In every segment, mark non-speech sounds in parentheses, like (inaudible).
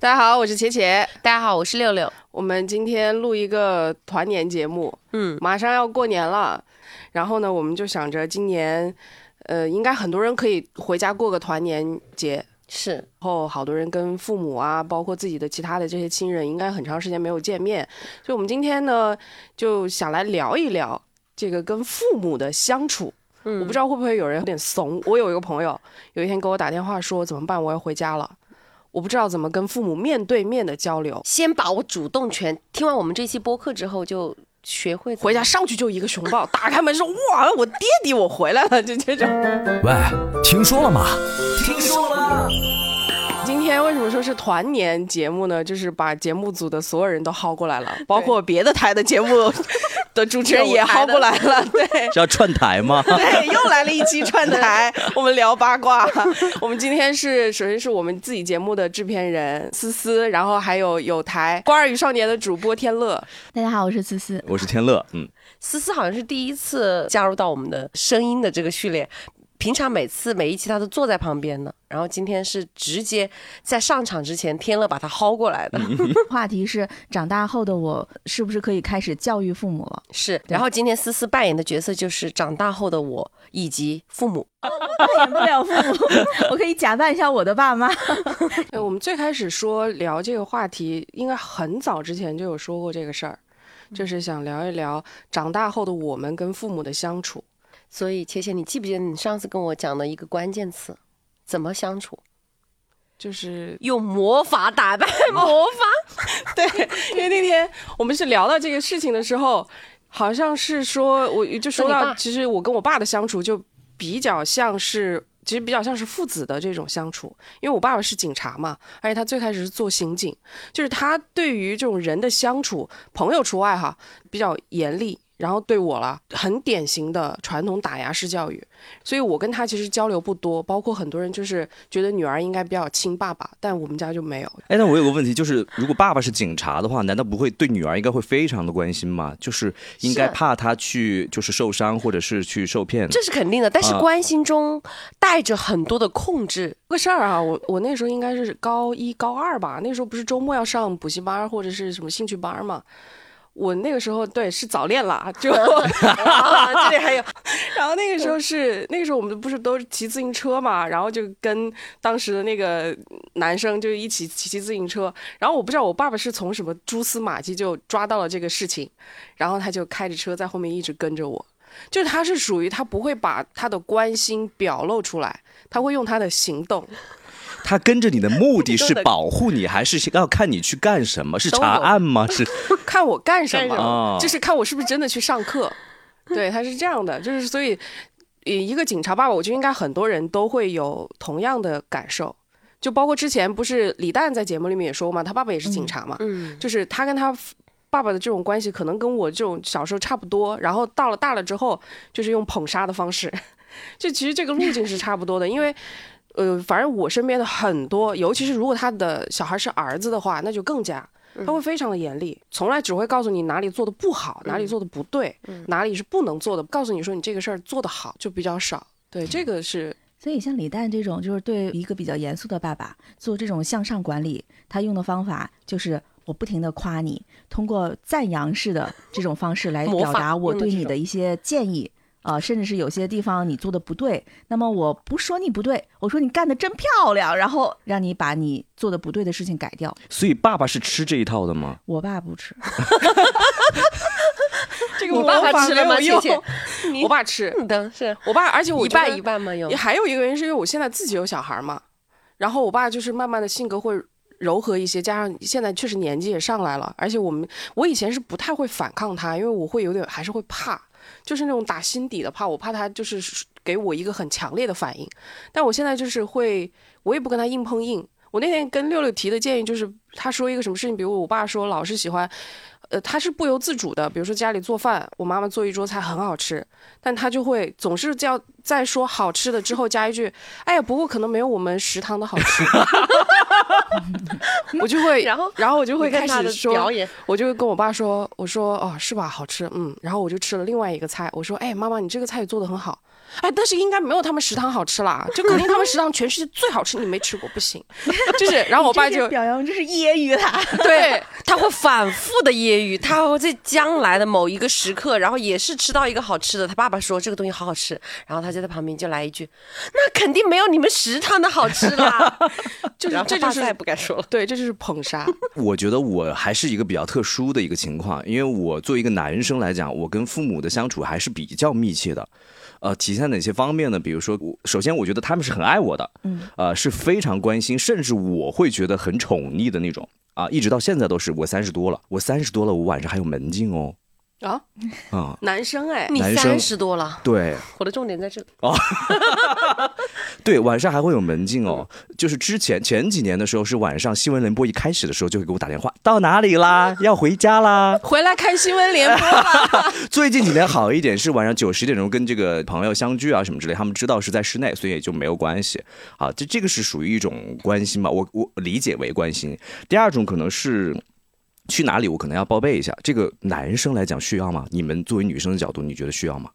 大家好，我是茄茄。大家好，我是六六。我们今天录一个团年节目，嗯，马上要过年了，然后呢，我们就想着今年，呃，应该很多人可以回家过个团年节，是，然后好多人跟父母啊，包括自己的其他的这些亲人，应该很长时间没有见面，所以我们今天呢，就想来聊一聊这个跟父母的相处。嗯。我不知道会不会有人有点怂。我有一个朋友，有一天给我打电话说怎么办，我要回家了，我不知道怎么跟父母面对面的交流。先把我主动权。听完我们这期播客之后，就学会回家上去就一个熊抱，打开门说哇，我爹地我回来了，就这种。喂，听说了吗？听说了。今天为什么说是团年节目呢？就是把节目组的所有人都薅过来了，(laughs) 包括别的台的节目的主持人也薅过来了。(laughs) 对是要串台吗？(laughs) 对，又来了一期串台，我们聊八卦。我们今天是首先是我们自己节目的制片人思思，然后还有有台《瓜儿与少年》的主播天乐。大家好，我是思思。我是天乐，嗯，思思好像是第一次加入到我们的声音的这个序列。平常每次每一期他都坐在旁边的，然后今天是直接在上场之前，天乐把他薅过来的，(laughs) 话题是长大后的我是不是可以开始教育父母了？是。然后今天思思扮演的角色就是长大后的我以及父母。(laughs) 扮演不了父母，(laughs) 我可以假扮一下我的爸妈。呃，我们最开始说聊这个话题，应该很早之前就有说过这个事儿，就是想聊一聊长大后的我们跟父母的相处。所以，切切，你记不记得你上次跟我讲的一个关键词？怎么相处？就是用魔法打败 (laughs) 魔法。对，因为那天我们是聊到这个事情的时候，好像是说，我就说到，其实我跟我爸的相处就比较像是，其实比较像是父子的这种相处。因为我爸爸是警察嘛，而且他最开始是做刑警，就是他对于这种人的相处，朋友除外哈，比较严厉。然后对我了，很典型的传统打压式教育，所以我跟他其实交流不多，包括很多人就是觉得女儿应该比较亲爸爸，但我们家就没有。哎，那我有个问题，就是如果爸爸是警察的话，难道不会对女儿应该会非常的关心吗？就是应该怕她去就是受伤或者是去受骗。这是肯定的，但是啊关心中带着很多的控制。个事儿啊，我我那时候应该是高一高二吧，那时候不是周末要上补习班或者是什么兴趣班嘛。我那个时候对是早恋了，就、(laughs) 啊、这里还有，(laughs) 然后那个时候是那个时候我们不是都是骑自行车嘛，然后就跟当时的那个男生就一起骑骑自行车，然后我不知道我爸爸是从什么蛛丝马迹就抓到了这个事情，然后他就开着车在后面一直跟着我，就是他是属于他不会把他的关心表露出来，他会用他的行动。他跟着你的目的是 (laughs) 保护你，还是要看你去干什么？是查案吗？(laughs) 是看我干什么，就是看我是不是真的去上课。对，他是这样的，就是所以，呃一个警察爸爸，我觉得应该很多人都会有同样的感受。就包括之前不是李诞在节目里面也说嘛，他爸爸也是警察嘛，嗯，就是他跟他爸爸的这种关系，可能跟我这种小时候差不多。然后到了大了之后，就是用捧杀的方式，(laughs) 就其实这个路径是差不多的。因为，呃，反正我身边的很多，尤其是如果他的小孩是儿子的话，那就更加。他会非常的严厉，从来只会告诉你哪里做的不好，哪里做的不对，哪里是不能做的，告诉你说你这个事儿做得好就比较少。对，这个是所以像李诞这种，就是对一个比较严肃的爸爸做这种向上管理，他用的方法就是我不停的夸你，通过赞扬式的这种方式来表达我对你的一些建议。啊、甚至是有些地方你做的不对，那么我不说你不对，我说你干的真漂亮，然后让你把你做的不对的事情改掉。所以爸爸是吃这一套的吗？我爸不吃 (laughs) (laughs) 这个我爸爸吃了吗？没有用切切，(laughs) 你我爸吃，你的是我爸，而且我一半一半嘛？有还有一个原因是因为我现在自己有小孩嘛，然后我爸就是慢慢的性格会柔和一些，加上现在确实年纪也上来了，而且我们我以前是不太会反抗他，因为我会有点还是会怕，就是那种打心底的怕，我怕他就是给我一个很强烈的反应，但我现在就是会，我也不跟他硬碰硬。我那天跟六六提的建议就是，他说一个什么事情，比如我爸说老是喜欢，呃，他是不由自主的，比如说家里做饭，我妈妈做一桌菜很好吃，但他就会总是叫在说好吃的之后加一句，哎呀，不过可能没有我们食堂的好吃，(laughs) (laughs) 我就会，然后然后我就会开始说表演，我就跟我爸说，我说哦是吧，好吃，嗯，然后我就吃了另外一个菜，我说哎妈妈你这个菜也做的很好，哎但是应该没有他们食堂好吃啦，就肯定他们食堂全世界最好吃，你没吃过不行，就是，然后我爸就表扬，这是揶揄他。对他会反复的揶揄，他会在将来的某一个时刻，然后也是吃到一个好吃的，他爸爸说这个东西好好吃，然后他就在旁边就来一句，那肯定没有你们食堂的好吃啦，(laughs) 就是然后这就是再也不敢说了。对，这就是捧杀，(laughs) 我觉得我还是一个比较特殊的一个情况，因为我作为一个男生来讲，我跟父母的相处还是比较密切的。呃，体现在哪些方面呢？比如说，我首先我觉得他们是很爱我的，嗯，呃，是非常关心，甚至我会觉得很宠溺的那种啊，一直到现在都是。我三十多了，我三十多了，我晚上还有门禁哦，啊，啊、男生哎，你三十多了，对我的重点在这里哦。(laughs) 对，晚上还会有门禁哦。就是之前前几年的时候，是晚上新闻联播一开始的时候就会给我打电话，到哪里啦？(laughs) 要回家啦。回来看新闻联播吧。(laughs) 最近几年好一点，是晚上九十点钟跟这个朋友相聚啊什么之类，他们知道是在室内，所以也就没有关系。啊，这这个是属于一种关心吧，我我理解为关心。第二种可能是。去哪里？我可能要报备一下。这个男生来讲需要吗？你们作为女生的角度，你觉得需要吗？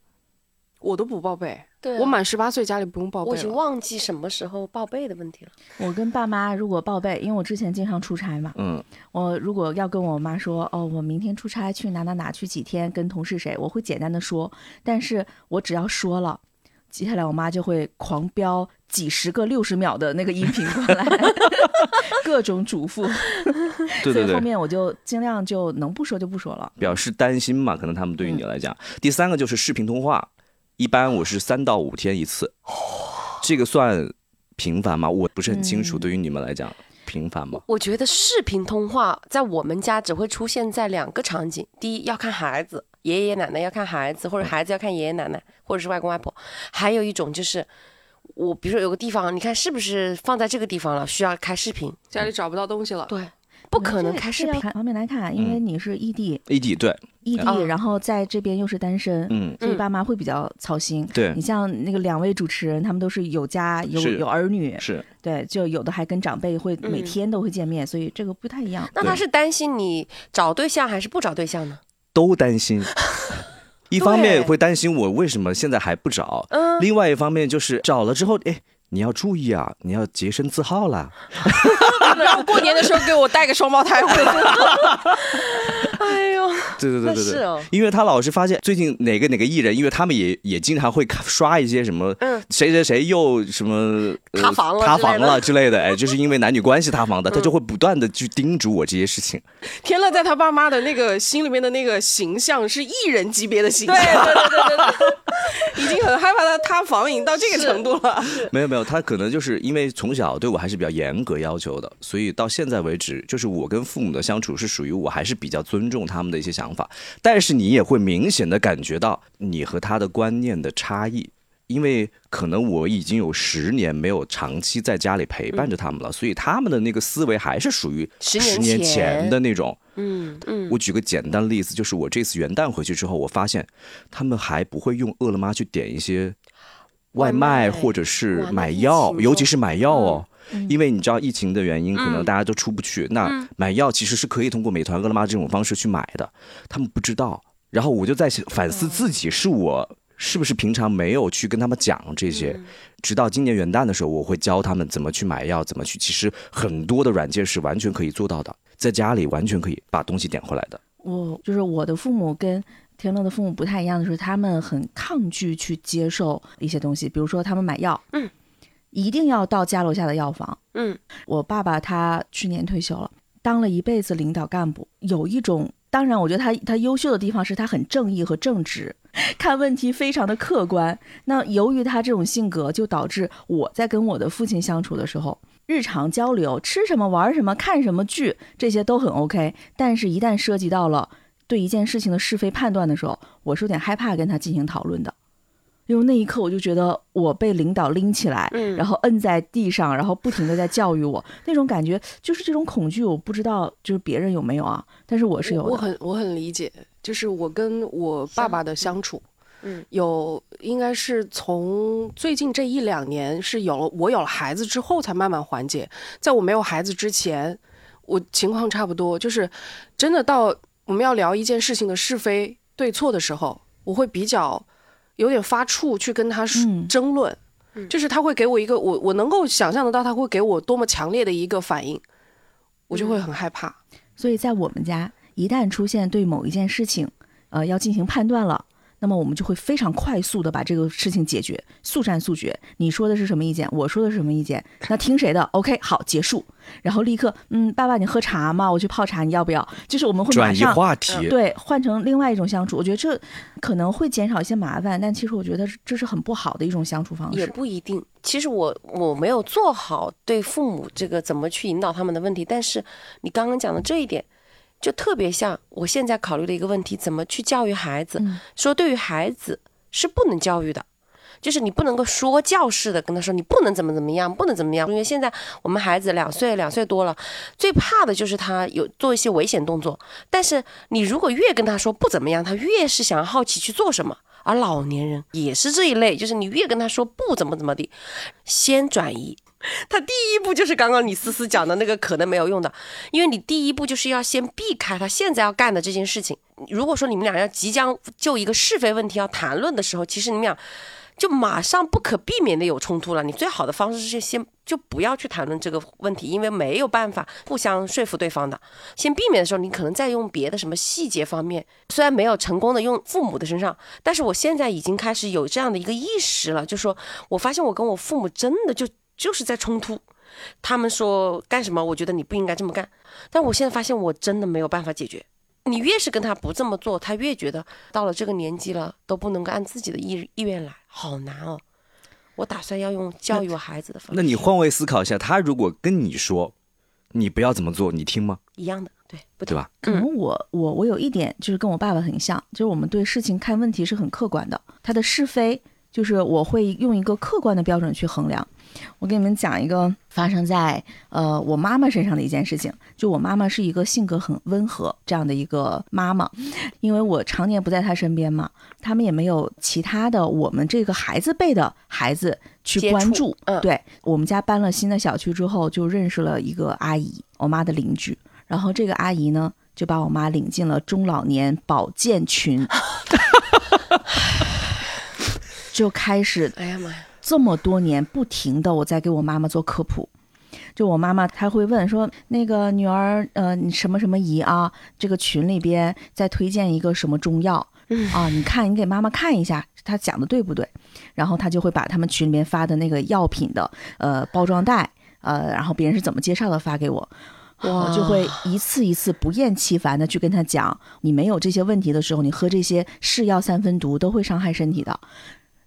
我都不报备，对啊我满十八岁家里不用报备我已经。忘记什么时候报备的问题了。我跟爸妈如果报备，因为我之前经常出差嘛，嗯，我如果要跟我妈说，哦，我明天出差去哪哪哪去几天，跟同事谁，我会简单的说，但是我只要说了，接下来我妈就会狂飙几十个六十秒的那个音频过来，(laughs) 各种嘱咐，(laughs) 对对对，所以后面我就尽量就能不说就不说了。表示担心嘛，可能他们对于你来讲。第三个就是视频通话，一般我是三到五天一次，这个算频繁吗？我不是很清楚，嗯对于你们来讲频繁吗？我觉得视频通话在我们家只会出现在两个场景：第一，要看孩子，爷爷奶奶要看孩子，或者孩子要看爷爷奶奶，或者是外公外婆；还有一种就是，我比如说有个地方，你看是不是放在这个地方了，需要开视频？家里找不到东西了，对，不可能开视频。看方面来看，因为你是异地，异地对，异地，嗯然后在这边又是单身，嗯，所以嗯爸妈会比较操心。对。你，像那个两位主持人，他们都是有家有有儿女，是。对，就有的还跟长辈会每嗯。天都会见面，所以这个不太一样。那他是担心你找对象还是不找对象呢？都担心。(laughs) 一方面对会担心我为什么现在还不找，嗯，另外一方面就是找了之后，哎，你要注意啊，你要洁身自好啦。然后过年的时候给我带个双胞胎回来。哎呦，(laughs) 对对对对对。因为他老是发现最近哪个哪个艺人，因为他们也也经常会刷一些什么，嗯。谁谁谁又什么、呃塌房了塌房了之类的，哎，就是因为男女关系塌房的，(laughs) 他就会不断的去叮嘱我这些事情。天乐在他爸妈的那个心里面的那个形象是艺人级别的形象，对对对对对，(laughs) 已经很害怕他塌房，已经到这个程度了。没有没有，他可能就是因为从小对我还是比较严格要求的，所以到现在为止，就是我跟父母的相处是属于我还是比较尊重他们的一些想法，但是你也会明显的感觉到你和他的观念的差异。因为可能我已经有十年没有长期在家里陪伴着他们了，所以他们的那个思维还是属于十年前前的那种。嗯嗯，我举个简单的例子，就是我这次元旦回去之后，我发现他们还不会用饿了么去点一些外外卖卖或者是买药，尤其是买药哦。嗯因为你知道疫情的原因，可能嗯大家都出不去。那嗯买药其实是可以通过美团、饿了么这种方式去买的，他们不知道。然后我就在反思自己，是我是不是平常没有去跟他们讲这些？嗯直到今年元旦的时候，我会教他们怎么去买药，怎么去。其实很多的软件是完全可以做到的，在家里完全可以把东西点回来的。我就是我的父母跟天乐的父母不太一样的是，他们很抗拒去接受一些东西，比如说他们买药，嗯，一定要到家楼下的药房。嗯我爸爸他去年退休了，当了一辈子领导干部，有一种。当然，我觉得他他优秀的地方是他很正义和正直，(laughs) 看问题非常的客观。那由于他这种性格，就导致我在跟我的父亲相处的时候，日常交流，吃什么、玩什么、看什么剧，这些都很 OK。但是，一旦涉及到了对一件事情的是非判断的时候，我是有点害怕跟他进行讨论的，因为那一刻我就觉得我被领导拎起来，嗯，然后摁在地上，然后不停的在教育我，那种感觉就是这种恐惧，我不知道就是别人有没有啊，但是我是有的。我很我很理解，就是我跟我爸爸的相处，嗯有应该是从最近这一两年是有了我有了孩子之后才慢慢缓解，在我没有孩子之前，我情况差不多，就是真的到我们要聊一件事情的是非对错的时候，我会比较有点发怵去跟他争论，嗯。就是他会给我一个我我能够想象得到他会给我多么强烈的一个反应，我就会很害怕。所以在我们家，一旦出现对某一件事情，呃，要进行判断了，那么我们就会非常快速的把这个事情解决，速战速决。你说的是什么意见？我说的是什么意见？那听谁的？OK，好，结束。然后立刻，嗯，爸爸，你喝茶吗？我去泡茶，你要不要？就是我们会转移话题，对换成另外一种相处。我觉得这可能会减少一些麻烦，但其实我觉得这是很不好的一种相处方式也。不一定。其实我我没有做好对父母这个怎么去引导他们的问题，但是你刚刚讲的这一点，就特别像我现在考虑的一个问题：怎么去教育孩子？嗯说对于孩子是不能教育的。就是你不能够说教式的跟他说你不能怎么怎么样，不能怎么样，因为现在我们孩子两岁两岁多了，最怕的就是他有做一些危险动作。但是你如果越跟他说不怎么样，他越是想要好奇去做什么。而老年人也是这一类，就是你越跟他说不怎么怎么地，先转移。(laughs) 他第一步就是刚刚你思思讲的那个可能没有用的，因为你第一步就是要先避开他现在要干的这件事情。如果说你们俩要即将就一个是非问题要谈论的时候，其实你们俩就马上不可避免的有冲突了。你最好的方式是先就不要去谈论这个问题，因为没有办法互相说服对方的。先避免的时候，你可能再用别的什么细节方面，虽然没有成功的用父母的身上，但是我现在已经开始有这样的一个意识了，就说我发现我跟我父母真的就就是在冲突。他们说干什么，我觉得你不应该这么干，但我现在发现我真的没有办法解决。你越是跟他不这么做，他越觉得到了这个年纪了都不能够按自己的意意愿来，好难哦。我打算要用教育我孩子的方式，那你换位思考一下，他如果跟你说你不要怎么做，你听吗？一样的，对，不对吧？可能我我我有一点就是跟我爸爸很像，就是我们对事情看问题是很客观的，他的是非就是我会用一个客观的标准去衡量。我给你们讲一个发生在呃我妈妈身上的一件事情，就我妈妈是一个性格很温和这样的一个妈妈，因为我常年不在她身边嘛，他们也没有其他的我们这个孩子辈的孩子去关注。嗯对我们家搬了新的小区之后，就认识了一个阿姨，我妈的邻居。然后这个阿姨呢，就把我妈领进了中老年保健群，(laughs) 就开始哎呀妈呀，这么多年不停的我在给我妈妈做科普。就我妈妈，她会问说，那个女儿，呃，你什么什么姨啊？这个群里边在推荐一个什么中药嗯啊？你看，你给妈妈看一下，她讲的对不对？然后她就会把他们群里面发的那个药品的呃包装袋，呃，然后别人是怎么介绍的发给我，我就会一次一次不厌其烦的去跟她讲，你没有这些问题的时候，你喝这些是药三分毒都会伤害身体的。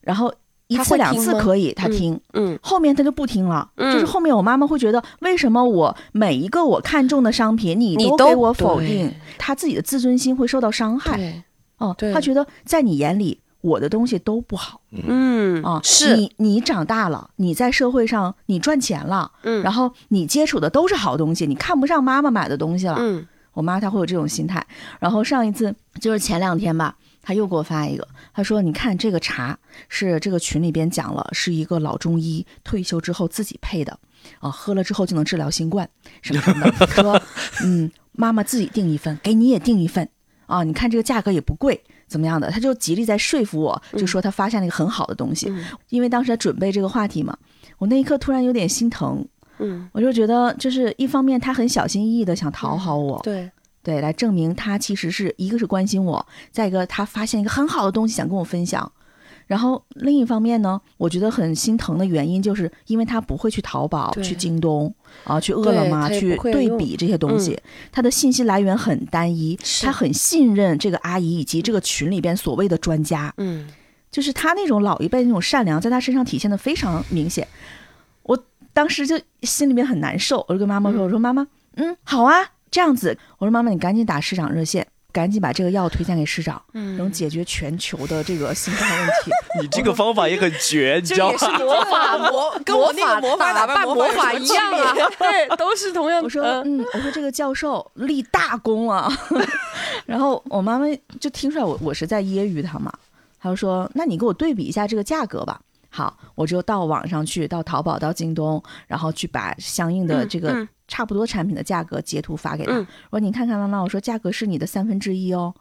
然后一次两次可以，他嗯听，嗯后面他就不听了。嗯就是后面我妈妈会觉得，为什么我每一个我看中的商品，你你都都给我否定？他自己的自尊心会受到伤害。哦，对他觉得在你眼里，我的东西都不好嗯啊。是，你你长大了，你在社会上你赚钱了，嗯然后你接触的都是好东西，你看不上妈妈买的东西了。嗯我妈她会有这种心态。然后上一次就是前两天吧，她又给我发一个，她说：“你看这个茶是这个群里边讲了，是一个老中医退休之后自己配的，啊，喝了之后就能治疗新冠什么什么的。(laughs) 说嗯，妈妈自己订一份，给你也订一份啊，你看这个价格也不贵。”怎么样的？他就极力在说服我，就说他发现了一个很好的东西，嗯因为当时在准备这个话题嘛，我那一刻突然有点心疼，嗯，我就觉得，就是一方面他很小心翼翼的想讨好我，对，对，来证明他其实是一个是关心我，再一个他发现一个很好的东西想跟我分享。然后另一方面呢，我觉得很心疼的原因，就是因为他不会去淘宝、去京东啊、去饿了么去对比这些东西，他的信息来源很单一，是他很信任这个阿姨以及这个群里边所谓的专家，嗯就是他那种老一辈那种善良，在他身上体现的非常明显。我当时就心里面很难受，我就跟妈妈说：“我说妈妈，嗯，好啊，这样子。我说妈妈，你赶紧打市长热线，赶紧把这个药推荐给市长，能嗯，解决全球的这个新冠问题。(laughs) 你这个方法也很绝，你知道吗？魔法魔 (laughs) 跟我那个魔法打败扮魔法一样啊，对，都是同样的。我说，嗯嗯，我说这个教授立大功啊。(laughs) 然后我妈妈就听出来我我是在揶揄他嘛，他就说：“那你给我对比一下这个价格吧。”好，我就到网上去，到淘宝、到京东，然后去把相应的这个嗯差不多产品的价格截图发给他。嗯我说：“你看看，妈妈，我说价格是你的三分之一哦。”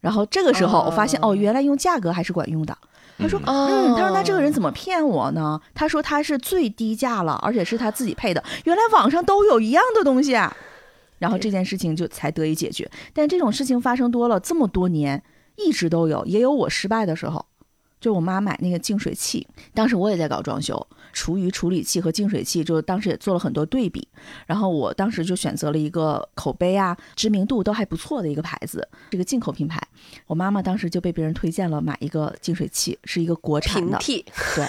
然后这个时候我发现，哦哦，原来用价格还是管用的。他说：“嗯嗯，他说那这个人怎么？么骗我呢？他说他是最低价了，而且是他自己配的。原来网上都有一样的东西啊。然后这件事情就才得以解决。但这种事情发生多了，这么多年一直都有，也有我失败的时候。就我妈买那个净水器，当时我也在搞装修，厨余处理器和净水器，就当时也做了很多对比。然后我当时就选择了一个口碑啊、知名度都还不错的一个牌子，这个进口品牌。我妈妈当时就被别人推荐了买一个净水器，是一个国产的。平替对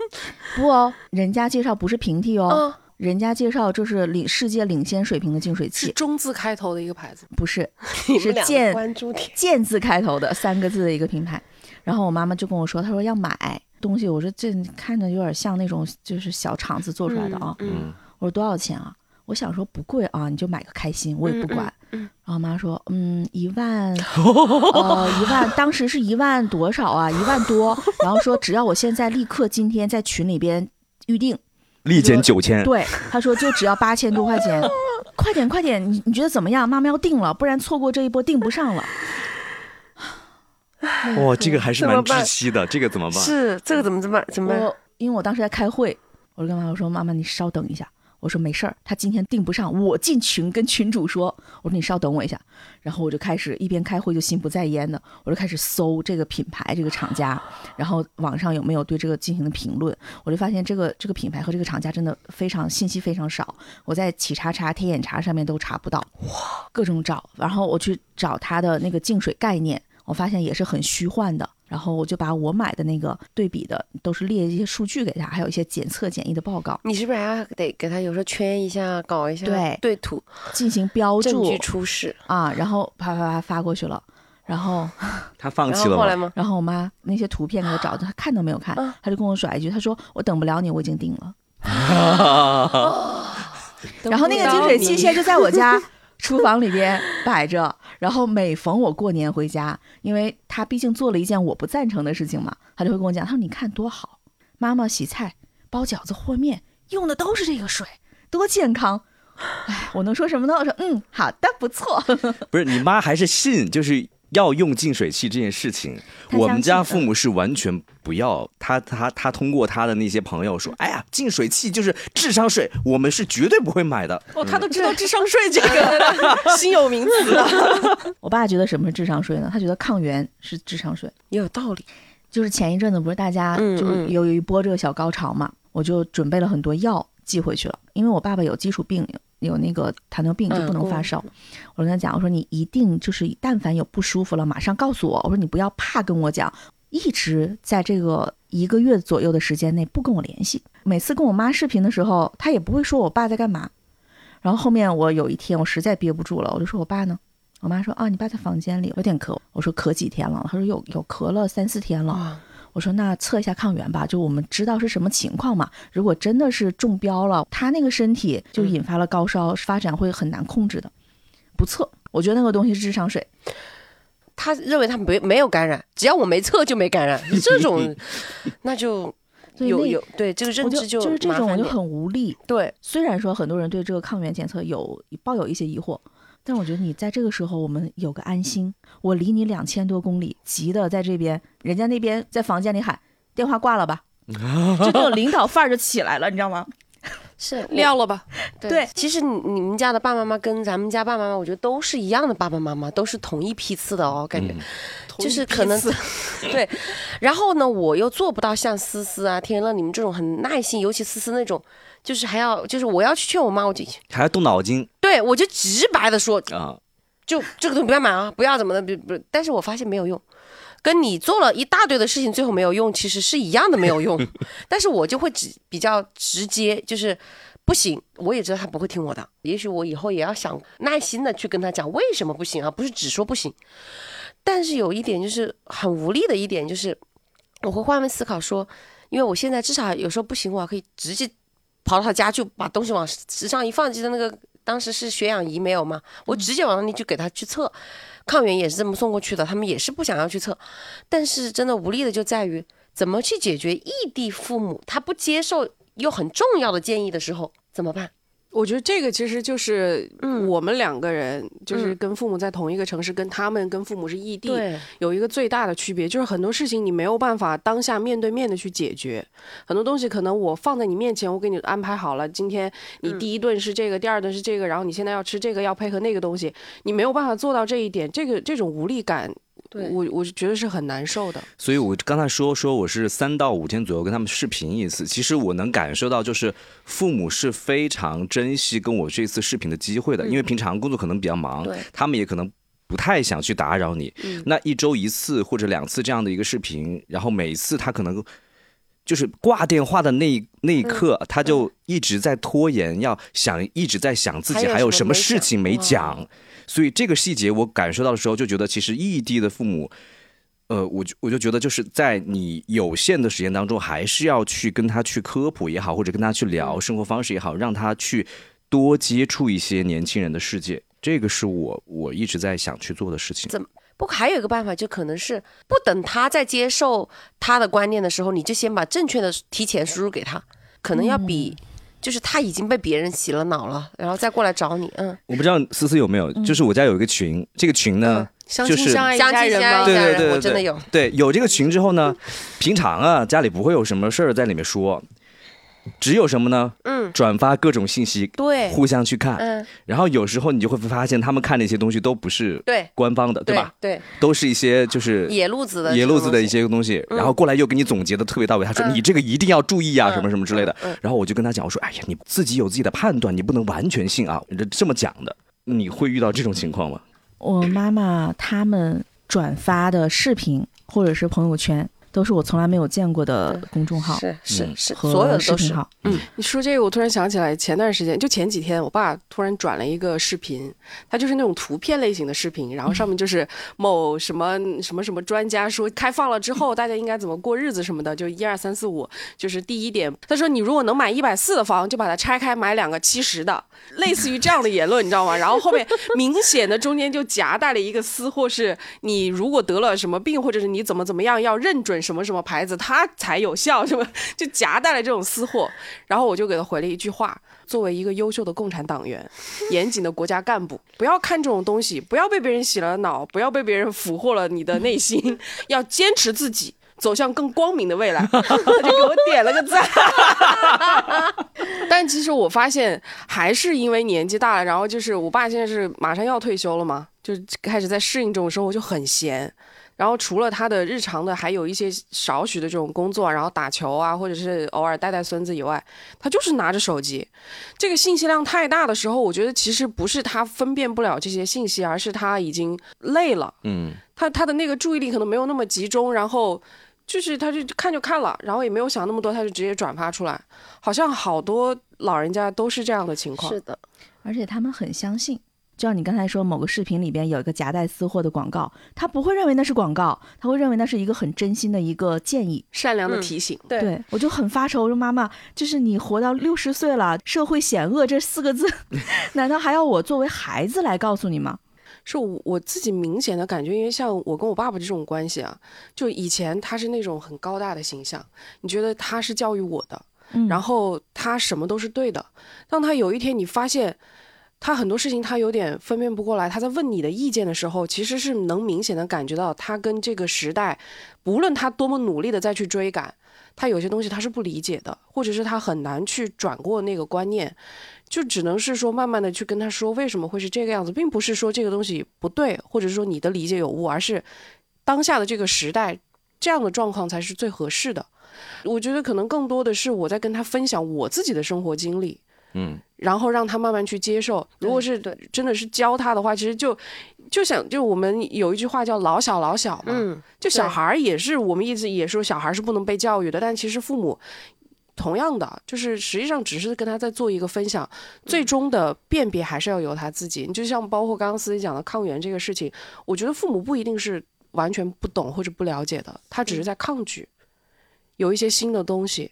(laughs) 不哦，人家介绍不是平替哦，哦，人家介绍这是领世界领先水平的净水是器，中字开头的一个牌子，不是 (laughs) 是建关注点。剑字开头的三个字的一个品牌。然后我妈妈就跟我说，她说要买东西，我说这看着有点像那种就是小厂子做出来的啊。嗯，嗯，我说多少钱啊？我想说不贵啊，你就买个开心，我也不管。嗯嗯然后我妈说，嗯，一万，(laughs) 呃，一万，当时是一万多少啊？一万多。然后说只要我现在立刻今天在群里边预定，立减九千，对，他说就只要八千多块钱，(laughs) 快点快点，你你觉得怎么样？妈妈要定了，不然错过这一波订不上了。哇，这个还是蛮窒息的，这个怎么办？是这个怎么怎么办？怎么办？我因为我当时在开会，我就跟妈妈说：“妈妈，你稍等一下。”我说没事儿，他今天订不上，我进群跟群主说，我说你稍等我一下，然后我就开始一边开会就心不在焉的，我就开始搜这个品牌这个厂家，然后网上有没有对这个进行的评论，我就发现这个这个品牌和这个厂家真的非常信息非常少，我在企查查、天眼查上面都查不到，哇，各种找，然后我去找它的那个净水概念，我发现也是很虚幻的。然后我就把我买的那个对比的，都是列一些数据给他，还有一些检测检疫的报告，你是不是还要得给他有时候圈一下，搞一下对对图进行标注证据出示？啊，然后啪啪啪发过去了，然后 (laughs) 他放然弃了吗？后后来吗？然后我妈那些图片给我找的，他看都没有看嗯，他就跟我甩一句，他说我等不了你，我已经定了。(laughs) 然后那个净水器现在就在我家厨房里边摆着，(laughs) 然后每逢我过年回家，因为他毕竟做了一件我不赞成的事情嘛，他就会跟我讲，他说你看多好，妈妈洗菜、包饺子、和面用的都是这个水，多健康。哎，我能说什么呢？我说嗯，好的，不错。(laughs) 不是，你妈还是信，就是要用净水器这件事情。我们家父母是完全不要，他他他通过他的那些朋友说，哎呀，净水器就是智商税，我们是绝对不会买的。哦，他都知道智商税这个 (laughs) 新有名词了。(laughs) 我爸觉得什么是智商税呢？他觉得抗原是智商税。也有道理。就是前一阵子不是大家嗯就是有一波这个小高潮嘛，我就准备了很多药寄回去了，因为我爸爸有基础病，有那个糖尿病就不能发烧。我跟他讲，我说你一定就是但凡有不舒服了，马上告诉我。我说你不要怕跟我讲，一直在这个一个月左右的时间内不跟我联系。每次跟我妈视频的时候，她也不会说我爸在干嘛。然后后面我有一天我实在憋不住了，我就说我爸呢？我妈说啊，你爸在房间里有点咳。我说咳几天了？她说有有咳了三四天了。啊，我说那测一下抗原吧，就我们知道是什么情况嘛。如果真的是中标了，他那个身体就引发了高烧，发展会很难控制的。不测，我觉得那个东西是智商税。他认为他没没有感染，只要我没测就没感染，这种 (laughs) 那就有有对这个认知就知就是这种我就很无力。对，虽然说很多人对这个抗原检测有抱有一些疑惑，但我觉得你在这个时候我们有个安心。我离你两千多公里，急的在这边，人家那边在房间里喊电话挂了吧，(laughs) 就这种领导范儿就起来了，你知道吗？是撂了吧，对。其实你你们家的爸爸妈妈跟咱们家爸爸妈妈，我觉得都是一样的爸爸妈妈，都是同一批次的哦，感觉、嗯就是可能 (laughs) 对。然后呢，我又做不到像思思啊、天乐你们这种很耐心，尤其思思那种，就是还要就是我要去劝我妈，我就还要动脑筋。对我就直白的说，啊！就这个东西不要买啊，不要怎么的，不不。但是我发现没有用，跟你做了一大堆的事情，最后没有用，其实是一样的没有用。(laughs) 但是我就会直比较直接，就是不行，我也知道他不会听我的。也许我以后也要想耐心的去跟他讲为什么不行啊，不是只说不行。但是有一点就是很无力的一点就是，我会换位思考说，因为我现在至少有时候不行，我可以直接跑到他家就把东西往池上一放，记得那个当时是血氧仪没有嘛，我直接往那里去给他去测，抗原也是这么送过去的，他们也是不想要去测，但是真的无力的就在于怎么去解决异地父母他不接受又很重要的建议的时候怎么办？我觉得这个其实就是嗯。我们两个人，就是嗯跟父母在同一个城市，跟他们跟父母是异地，有一个最大的区别，就是很多事情你没有办法当下面对面的去解决，很多东西可能我放在你面前，我给你安排好了，今天你第一顿是这个，第二顿是这个，然后你现在要吃这个，要配合那个东西，你没有办法做到这一点，这个这种无力感，对我我是觉得是很难受的。所以我刚才说说我是三到五天左右跟他们视频一次，其实我能感受到，就是父母是非常珍惜跟我这次视频的机会的，因为平常工作可能比较忙对，他们也可能。不太想去打扰你，那一周一次或者两次这样的一个视频，然后每次他可能就是挂电话的那一那一刻，他就一直在拖延，要想一直在想自己还有什么事情没哇讲，所以这个细节我感受到的时候，就觉得其实异地的父母，呃，我就我就觉得就是在你有限的时间当中，还是要去跟他去科普也好，或者跟他去聊生活方式也好，让他去多接触一些年轻人的世界。这个是我我一直在想去做的事情。不过还有一个办法，就可能是不等他在接受他的观念的时候，你就先把正确的提前输入给他，可能要比。就是他已经被别人洗了脑了，然后再过来找你，嗯，我不知道思思有没有，就是我家有一个群，这个群呢，相就是亲相爱一相亲家人吗？相爱一家人，对对对对我真的有，对，有这个群之后呢，平常啊家里不会有什么事儿在里面说，只有什么呢？嗯，转发各种信息，对，互相去看。嗯，然后有时候你就会发现，他们看的一些东西都不是对，官方的，对吧？对，都是一些就是野路子的野路子的一些东西，然后过来又给你总结的特别到位。他说：“嗯你这个一定要注意啊，嗯什么什么之类的嗯嗯。”然后我就跟他讲，我说：“哎呀，你自己有自己的判断，你不能完全信啊。”这这么讲的，你会遇到这种情况吗？我妈妈他们转发的视频或者是朋友圈，都是我从来没有见过的公众号是是嗯是，所有的都是，视频号。你说这个，我突然想起来，前段时间就前几天，我爸突然转了一个视频，他就是那种图片类型的视频，然后上面就是某什么什么什么专家说开放了之后，大家应该怎么过日子什么的，就一二三四五，就是第一点，他说你如果能买一百四的房，就把它拆开买两个七十的，类似于这样的言论，你知道吗？然后后面明显的中间就夹带了一个私货，是你如果得了什么病，或者是你怎么怎么样，要认准什么什么牌子，它才有效，什么就夹带了这种私货。然后我就给他回了一句话：作为一个优秀的共产党员，严谨的国家干部，不要看这种东西，不要被别人洗了脑，不要被别人俘获了你的内心，要坚持自己。走向更光明的未来，(laughs) 他就给我点了个赞。(laughs) 但其实我发现，还是因为年纪大了，然后就是我爸现在是马上要退休了嘛，就开始在适应这种生活，就很闲。然后除了他的日常的，还有一些少许的这种工作，然后打球啊，或者是偶尔带带孙子以外，他就是拿着手机。这个信息量太大的时候，我觉得其实不是他分辨不了这些信息，而是他已经累了。嗯，他他的那个注意力可能没有那么集中，然后就是他就看就看了，然后也没有想那么多，他就直接转发出来。好像好多老人家都是这样的情况。是的，而且他们很相信。就像你刚才说，某个视频里边有一个夹带私货的广告，他不会认为那是广告，他会认为那是一个很真心的一个建议。善良的嗯提醒，对对我就很发愁，我说妈妈，就是你活到六十岁了，社会险恶这四个字，(laughs) 难道还要我作为孩子来告诉你吗？(laughs) 是我我自己明显的感觉，因为像我跟我爸爸这种关系啊，就以前他是那种很高大的形象，你觉得他是教育我的，嗯，然后他什么都是对的。当他有一天你发现他很多事情他有点分辨不过来，他在问你的意见的时候，其实是能明显的感觉到他跟这个时代，不论他多么努力的再去追赶，他有些东西他是不理解的，或者是他很难去转过那个观念。就只能是说，慢慢的去跟他说为什么会是这个样子，并不是说这个东西不对，或者说你的理解有误，而是当下的这个时代这样的状况才是最合适的。我觉得可能更多的是我在跟他分享我自己的生活经历，嗯，然后让他慢慢去接受。如果是对真的是教他的话，其实就就想就我们有一句话叫“老小老小”嘛，嗯，就小孩儿也是我们一直也说小孩是不能被教育的，但其实父母。同样的，就是实际上只是跟他在做一个分享，最终的辨别还是要由他自己。你就像包括刚刚思思讲的抗原这个事情，我觉得父母不一定是完全不懂或者不了解的，他只是在抗拒，有一些新的东西，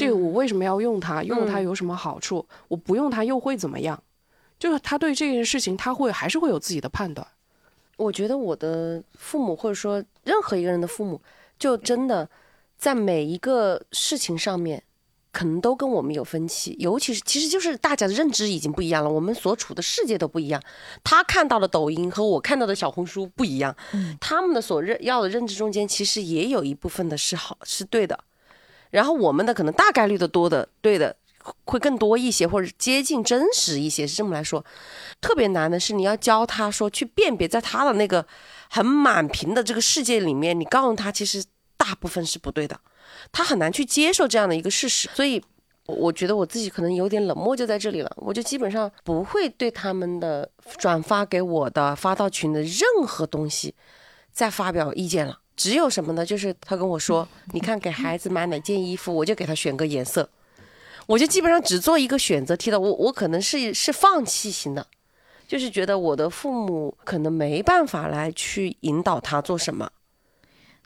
这个我为什么要用它？用了它有什么好处？我不用它又会怎么样？就是他对这件事情他会还是会有自己的判断。我觉得我的父母或者说任何一个人的父母，就真的在每一个事情上面，可能都跟我们有分歧。尤其是，其实就是大家的认知已经不一样了，我们所处的世界都不一样。他看到的抖音和我看到的小红书不一样，他们的所认要的认知中间，其实也有一部分的是好是对的，然后我们的可能大概率的多的对的会更多一些，或者接近真实一些，是这么来说。特别难的是，你要教他说去辨别，在他的那个很满屏的这个世界里面，你告诉他其实大部分是不对的，他很难去接受这样的一个事实。所以，我觉得我自己可能有点冷漠，就在这里了。我就基本上不会对他们的转发给我的发到群的任何东西再发表意见了。只有什么呢？就是他跟我说，你看给孩子买哪件衣服，我就给他选个颜色，我就基本上只做一个选择题的。我我可能是是放弃型的。就是觉得我的父母可能没办法来去引导他做什么。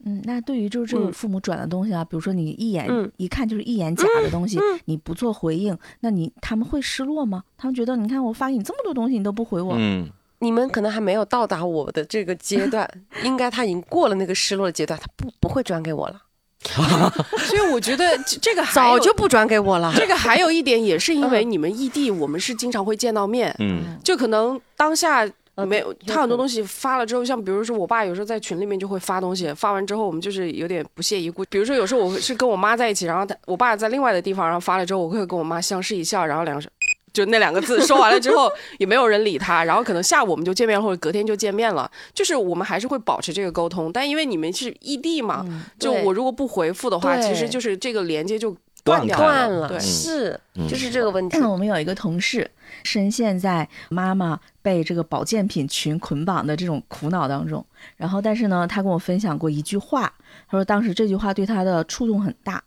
嗯，那对于就是这种父母转的东西啊，比如说你一眼嗯一看就是一眼假的东西，你不做回应，那你他们会失落吗？他们觉得你看我发给你这么多东西，你都不回我，嗯，你们可能还没有到达我的这个阶段，(laughs) 应该他已经过了那个失落的阶段，他不不会转给我了，(laughs) 所以我觉得这这个还早就不转给我了。这个还有一点也是因为你们异地，我们是经常会见到面，嗯，就可能当下。没有，有他很多东西发了之后，像比如说我爸有时候在群里面就会发东西，发完之后我们就是有点不屑一顾。比如说有时候我是跟我妈在一起，然后他我爸在另外的地方，然后发了之后，我会跟我妈相视一笑，然后两个就那两个字说完了之后，也没有人理他，然后可能下午我们就见面，或者隔天就见面了。就是我们还是会保持这个沟通，但因为你们是异地嘛，就我如果不回复的话，其实就是这个连接就断掉了。断了，对是嗯就是这个问题。我们有一个同事深陷在妈妈被这个保健品群捆绑的这种苦恼当中，然后但是呢，他跟我分享过一句话，他说当时这句话对他的触动很大。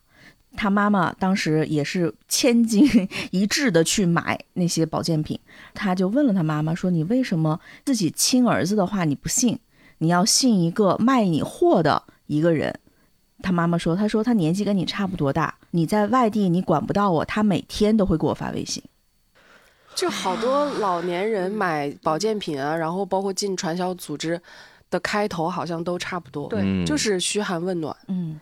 他妈妈当时也是千金一致的去买那些保健品，他就问了他妈妈说：“你为什么自己亲儿子的话你不信，你要信一个卖你货的一个人？”他妈妈说：“他说他年纪跟你差不多大，你在外地你管不到我，他每天都会给我发微信。”就好多老年人买保健品啊，然后包括进传销组织的开头好像都差不多，对嗯就是嘘寒问暖。嗯，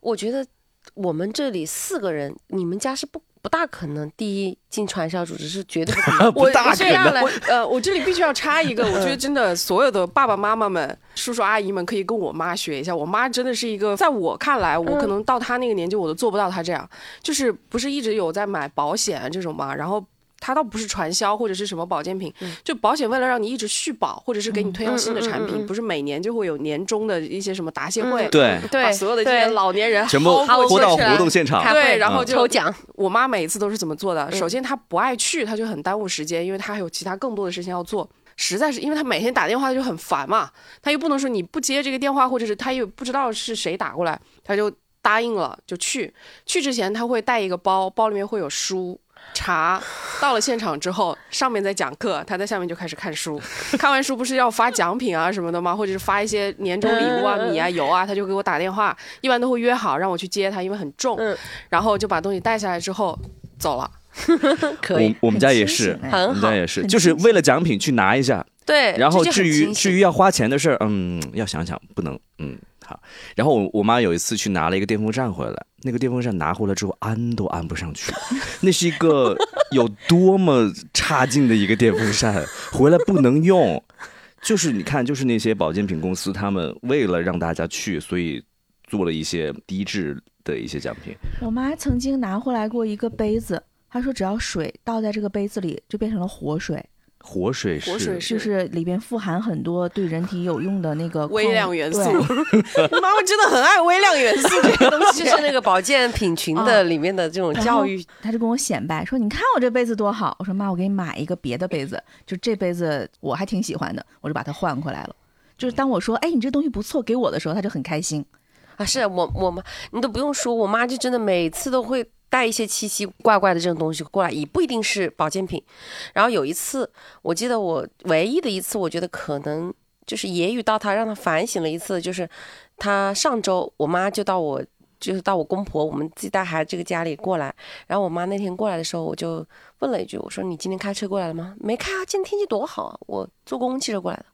我觉得我们这里四个人，你们家是不不大可能第一进传销组织是绝对不可能。(laughs) 不大可我这样能我呃，我这里必须要插一个，(laughs) 我觉得真的所有的爸爸妈妈们、叔叔阿姨们可以跟我妈学一下。我妈真的是一个，在我看来，我可能到她那个年纪，我都做不到她这样。就是不是一直有在买保险这种嘛，然后。它倒不是传销或者是什么保健品，就保险为了让你一直续保，或者是给你推销新的产品，嗯嗯嗯嗯不是每年就会有年终的一些什么答谢会，对，对，把所有的这些老年人全部薅过去拖到活动现场开，对然后就抽奖，我妈每一次都是怎么做的？嗯首先她不爱去，她就很耽误时间，因为她还有其他更多的事情要做。实在是因为她每天打电话就很烦嘛，她又不能说你不接这个电话，或者是她又不知道是谁打过来，她就答应了就去。去之前她会带一个包，包里面会有书。茶到了现场之后，上面在讲课，他在下面就开始看书。(laughs) 看完书不是要发奖品啊什么的吗？或者是发一些年终礼物啊、米啊、油啊，他就给我打电话，一般都会约好让我去接他，因为很重。嗯然后就把东西带下来之后走了。(laughs) 可以我，我们家也是 (laughs) 我们家。也是，就是为了奖品去拿一下，对，然后至于至于要花钱的事儿，嗯，要想想，不能，嗯，好。然后我我妈有一次去拿了一个电风扇回来，那个电风扇拿回来之后安都安不上去，(laughs) 那是一个有多么差劲的一个电风扇，回来不能用。就是你看，就是那些保健品公司，他们为了让大家去，所以做了一些低质的一些奖品。我妈曾经拿回来过一个杯子，她说只要水倒在这个杯子里，就变成了活水，活水是活水就是里边富含很多对人体有用的那个微量元素，对 (laughs) 妈妈真的很爱微量元素这个东西。就是那个保健品群的里面的这种教育，他就跟我显摆说：“你看我这杯子多好。”我说：“妈，我给你买一个别的杯子，就这杯子我还挺喜欢的，我就把它换回来了。”就是当我说：“哎，你这东西不错，给我的时候，她就很开心。啊，是我我妈，你都不用说，我妈就真的每次都会带一些奇奇怪怪的这种东西过来，也不一定是保健品。然后有一次，我记得我唯一的一次，我觉得可能就是言语到她，让她反省了一次，就是她上周我妈就到我就是到我公婆我们自己带孩子这个家里过来，然后我妈那天过来的时候，我就问了一句，我说你今天开车过来了吗？没开啊，今天天气多好啊，我坐公共汽车过来的。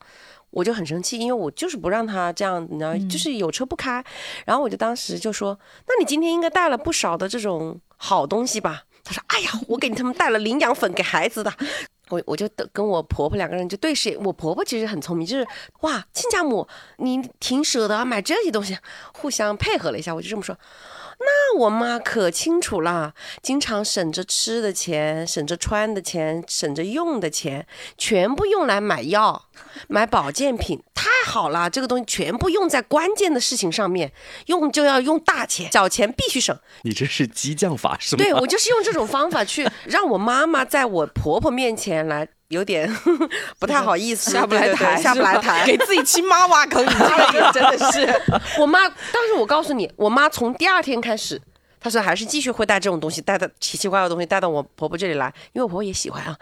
我就很生气，因为我就是不让他这样，你知道，就是有车不开。然后我就当时就说：“那你今天应该带了不少的这种好东西吧？”他说：“哎呀，我给他们带了营养粉给孩子的。”我我就跟我婆婆两个人就对视，我婆婆其实很聪明，就是哇，亲家母，你挺舍得买这些东西，互相配合了一下，我就这么说。那我妈可清楚了，经常省着吃的钱，省着穿的钱，省着用的钱，全部用来买药、买保健品，太好了！这个东西全部用在关键的事情上面，用就要用大钱，小钱必须省。你这是激将法是吗？对，我就是用这种方法去 (laughs) 让我妈妈在我婆婆面前来。有点不太好意思，下不来台，下不来台，给自己亲妈挖坑，你这个真的是。(laughs) 我妈当时我告诉你，我妈从第二天开始，她说还是继续会带这种东西，带的奇奇怪怪的东西带到我婆婆这里来，因为我婆婆也喜欢啊。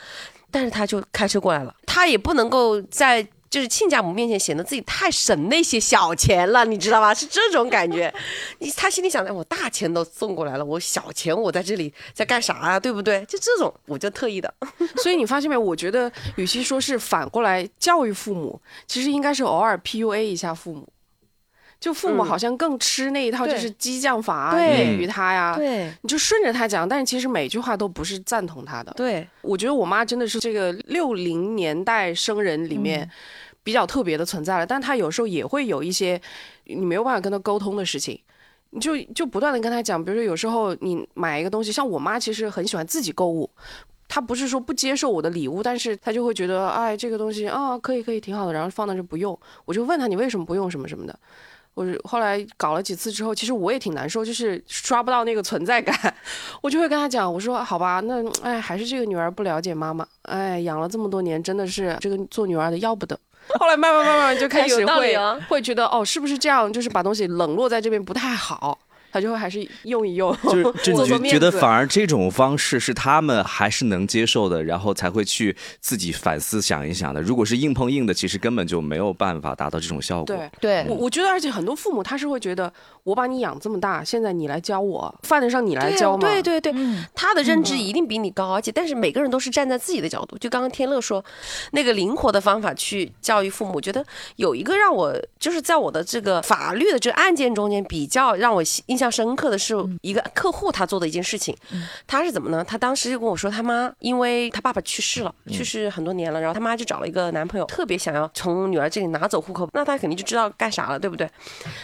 但是他就开车过来了，他也不能够在。就是亲家母面前显得自己太省那些小钱了，你知道吧？(laughs) 是这种感觉。你他心里想的，我大钱都送过来了，我小钱我在这里在干啥啊？对不对？就这种，我就特意的。(laughs) 所以你发现没？我觉得与其说是反过来教育父母，其实应该是偶尔 PUA 一下父母。就父母好像更吃那一套，就是激将法，揶揄他呀。对，你就顺着他讲，但是其实每句话都不是赞同他的。对，我觉得我妈真的是这个六零年代生人里面比较特别的存在了，但她有时候也会有一些你没有办法跟她沟通的事情，你就就不断的跟她讲，比如说有时候你买一个东西，像我妈其实很喜欢自己购物，她不是说不接受我的礼物，但是她就会觉得哎这个东西啊可以可以挺好的，然后放在这不用，我就问她你为什么不用什么什么的。我后来搞了几次之后，其实我也挺难受，就是刷不到那个存在感。(laughs) 我就会跟他讲，我说好吧，那哎，还是这个女儿不了解妈妈，哎，养了这么多年，真的是这个做女儿的要不得。后来慢慢慢慢就开始会会觉得，哦，是不是这样？就是把东西冷落在这边不太好。他就会还是用一用，就是 (laughs) 就觉觉得反而这种方式是他们还是能接受的，然后才会去自己反思想一想的。如果是硬碰硬的，其实根本就没有办法达到这种效果。对，对我我觉得，而且很多父母他是会觉得，我把你养这么大，现在你来教我，犯得上你来教吗？对对对，他的认知一定比你高，而且但是每个人都是站在自己的角度。就刚刚天乐说，那个灵活的方法去教育父母，觉得有一个让我就是在我的这个法律的这个案件中间比较让我印象深刻的是。一个客户他做的一件事情，他是怎么呢？他当时就跟我说，他妈因为他爸爸去世了，去世很多年了，然后他妈就找了一个男朋友，特别想要从女儿这里拿走户口，那他肯定就知道干啥了，对不对？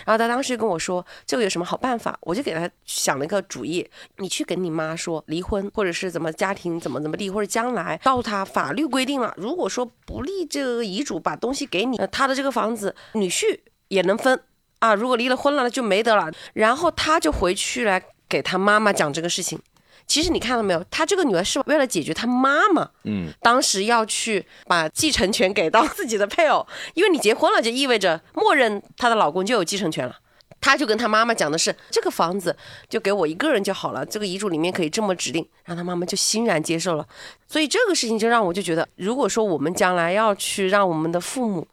然后他当时跟我说，这个有什么好办法？我就给他想了一个主意，你去跟你妈说离婚，或者是怎么家庭怎么怎么地，或者将来告诉他法律规定了，如果说不立这个遗嘱，把东西给你，他的这个房子女婿也能分。啊，如果离了婚了，那就没得了。然后他就回去来给他妈妈讲这个事情。其实你看到没有，他这个女儿是为了解决他妈妈，嗯，当时要去把继承权给到自己的配偶，因为你结婚了，就意味着默认她的老公就有继承权了。他就跟他妈妈讲的是，这个房子就给我一个人就好了，这个遗嘱里面可以这么指定，然后他妈妈就欣然接受了。所以这个事情就让我就觉得，如果说我们将来要去让我们的父母。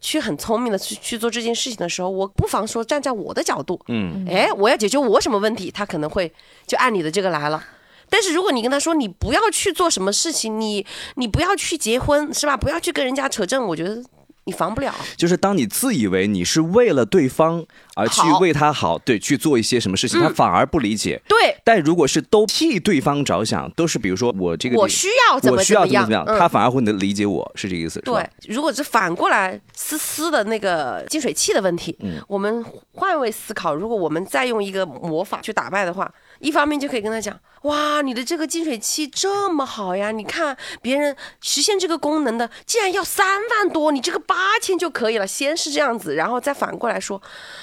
去很聪明的去去做这件事情的时候，我不妨说站在我的角度，嗯，哎，我要解决我什么问题，他可能会就按你的这个来了。但是如果你跟他说你不要去做什么事情，你你不要去结婚，是吧？不要去跟人家扯证，我觉得。你防不了，就是当你自以为你是为了对方而去为他好，对去做一些什么事情，他反而不理解。对，但如果是都替对方着想，都是比如说我这个我需要怎么怎么样，他反而会能理解我是这个意思。对，如果是反过来思思的那个净水器的问题，嗯，我们换位思考，如果我们再用一个魔法去打败的话。一方面就可以跟他讲，哇，你的这个净水器这么好呀！你看别人实现这个功能的，竟然要三万多，你这个八千就可以了。先是这样子，然后再反过来说，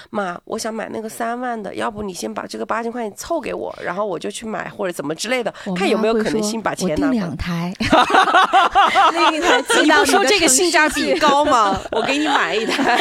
妈，我想买那个三万的，要不你先把这个八千块钱凑给我，然后我就去买或者怎么之类的，看有没有可能性把钱拿。两台，(laughs) 那一台，(laughs) 你不说这个性价比高吗？(laughs) 我给你买一台。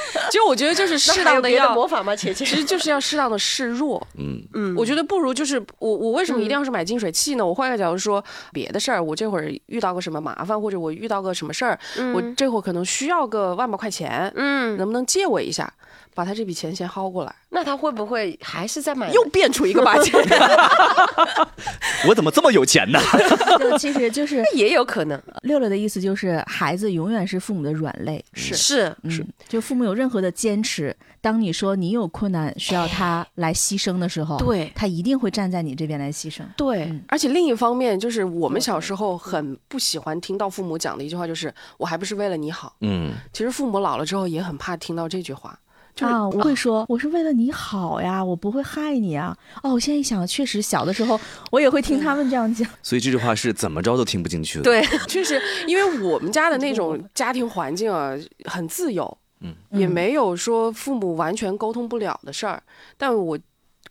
(laughs) 其实我觉得就是适当的要魔法吗？其实就是要适当的示弱。嗯嗯，我。觉得不如就是我我为什么一定要是买净水器呢？我换个角度说，别的事儿，我这会儿遇到个什么麻烦，或者我遇到个什么事儿，我这会儿可能需要个万把块钱，嗯，能不能借我一下，把他这笔钱先薅过来？那他会不会还是在买？又变出一个八千，(laughs) 我怎么这么有钱呢？(laughs) 就其实就是也有可能六六的意思，就是孩子永远是父母的软肋。是是嗯是，就父母有任何的坚持，当你说你有困难需要他来牺牲的时候，对他一定会站在你这边来牺牲。对嗯而且另一方面，就是我们小时候很不喜欢听到父母讲的一句话，就是“我还不是为了你好嗯，”。其实父母老了之后也很怕听到这句话，就是啊，我会说我是为了你好呀，我不会害你啊。哦，我现在一想，确实小的时候我也会听他们这样讲。所以这句话是怎么着都听不进去的。，对，确实，因为我们家的那种 (laughs) 家庭环境啊，很自由，嗯，也没有说父母完全沟通不了的事儿。但我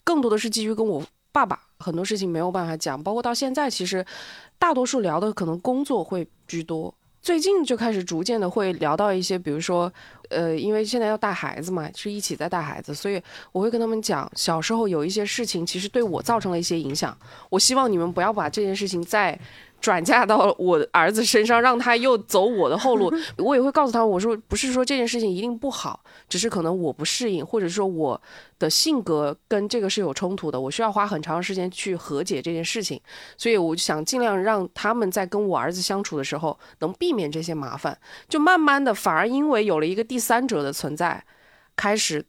更多的是基于跟我爸爸很多事情没有办法讲，包括到现在，其实大多数聊的可能工作会居多。最近就开始逐渐的会聊到一些，比如说，呃，因为现在要带孩子嘛，是一起在带孩子，所以我会跟他们讲，小时候有一些事情其实对我造成了一些影响，我希望你们不要把这件事情再转嫁到我儿子身上，让他又走我的后路。(laughs) 我也会告诉他，我说不是说这件事情一定不好，只是可能我不适应，或者说我的性格跟这个是有冲突的，我需要花很长时间去和解这件事情。所以我就想尽量让他们在跟我儿子相处的时候能避免这些麻烦，就慢慢的反而因为有了一个第三者的存在，开始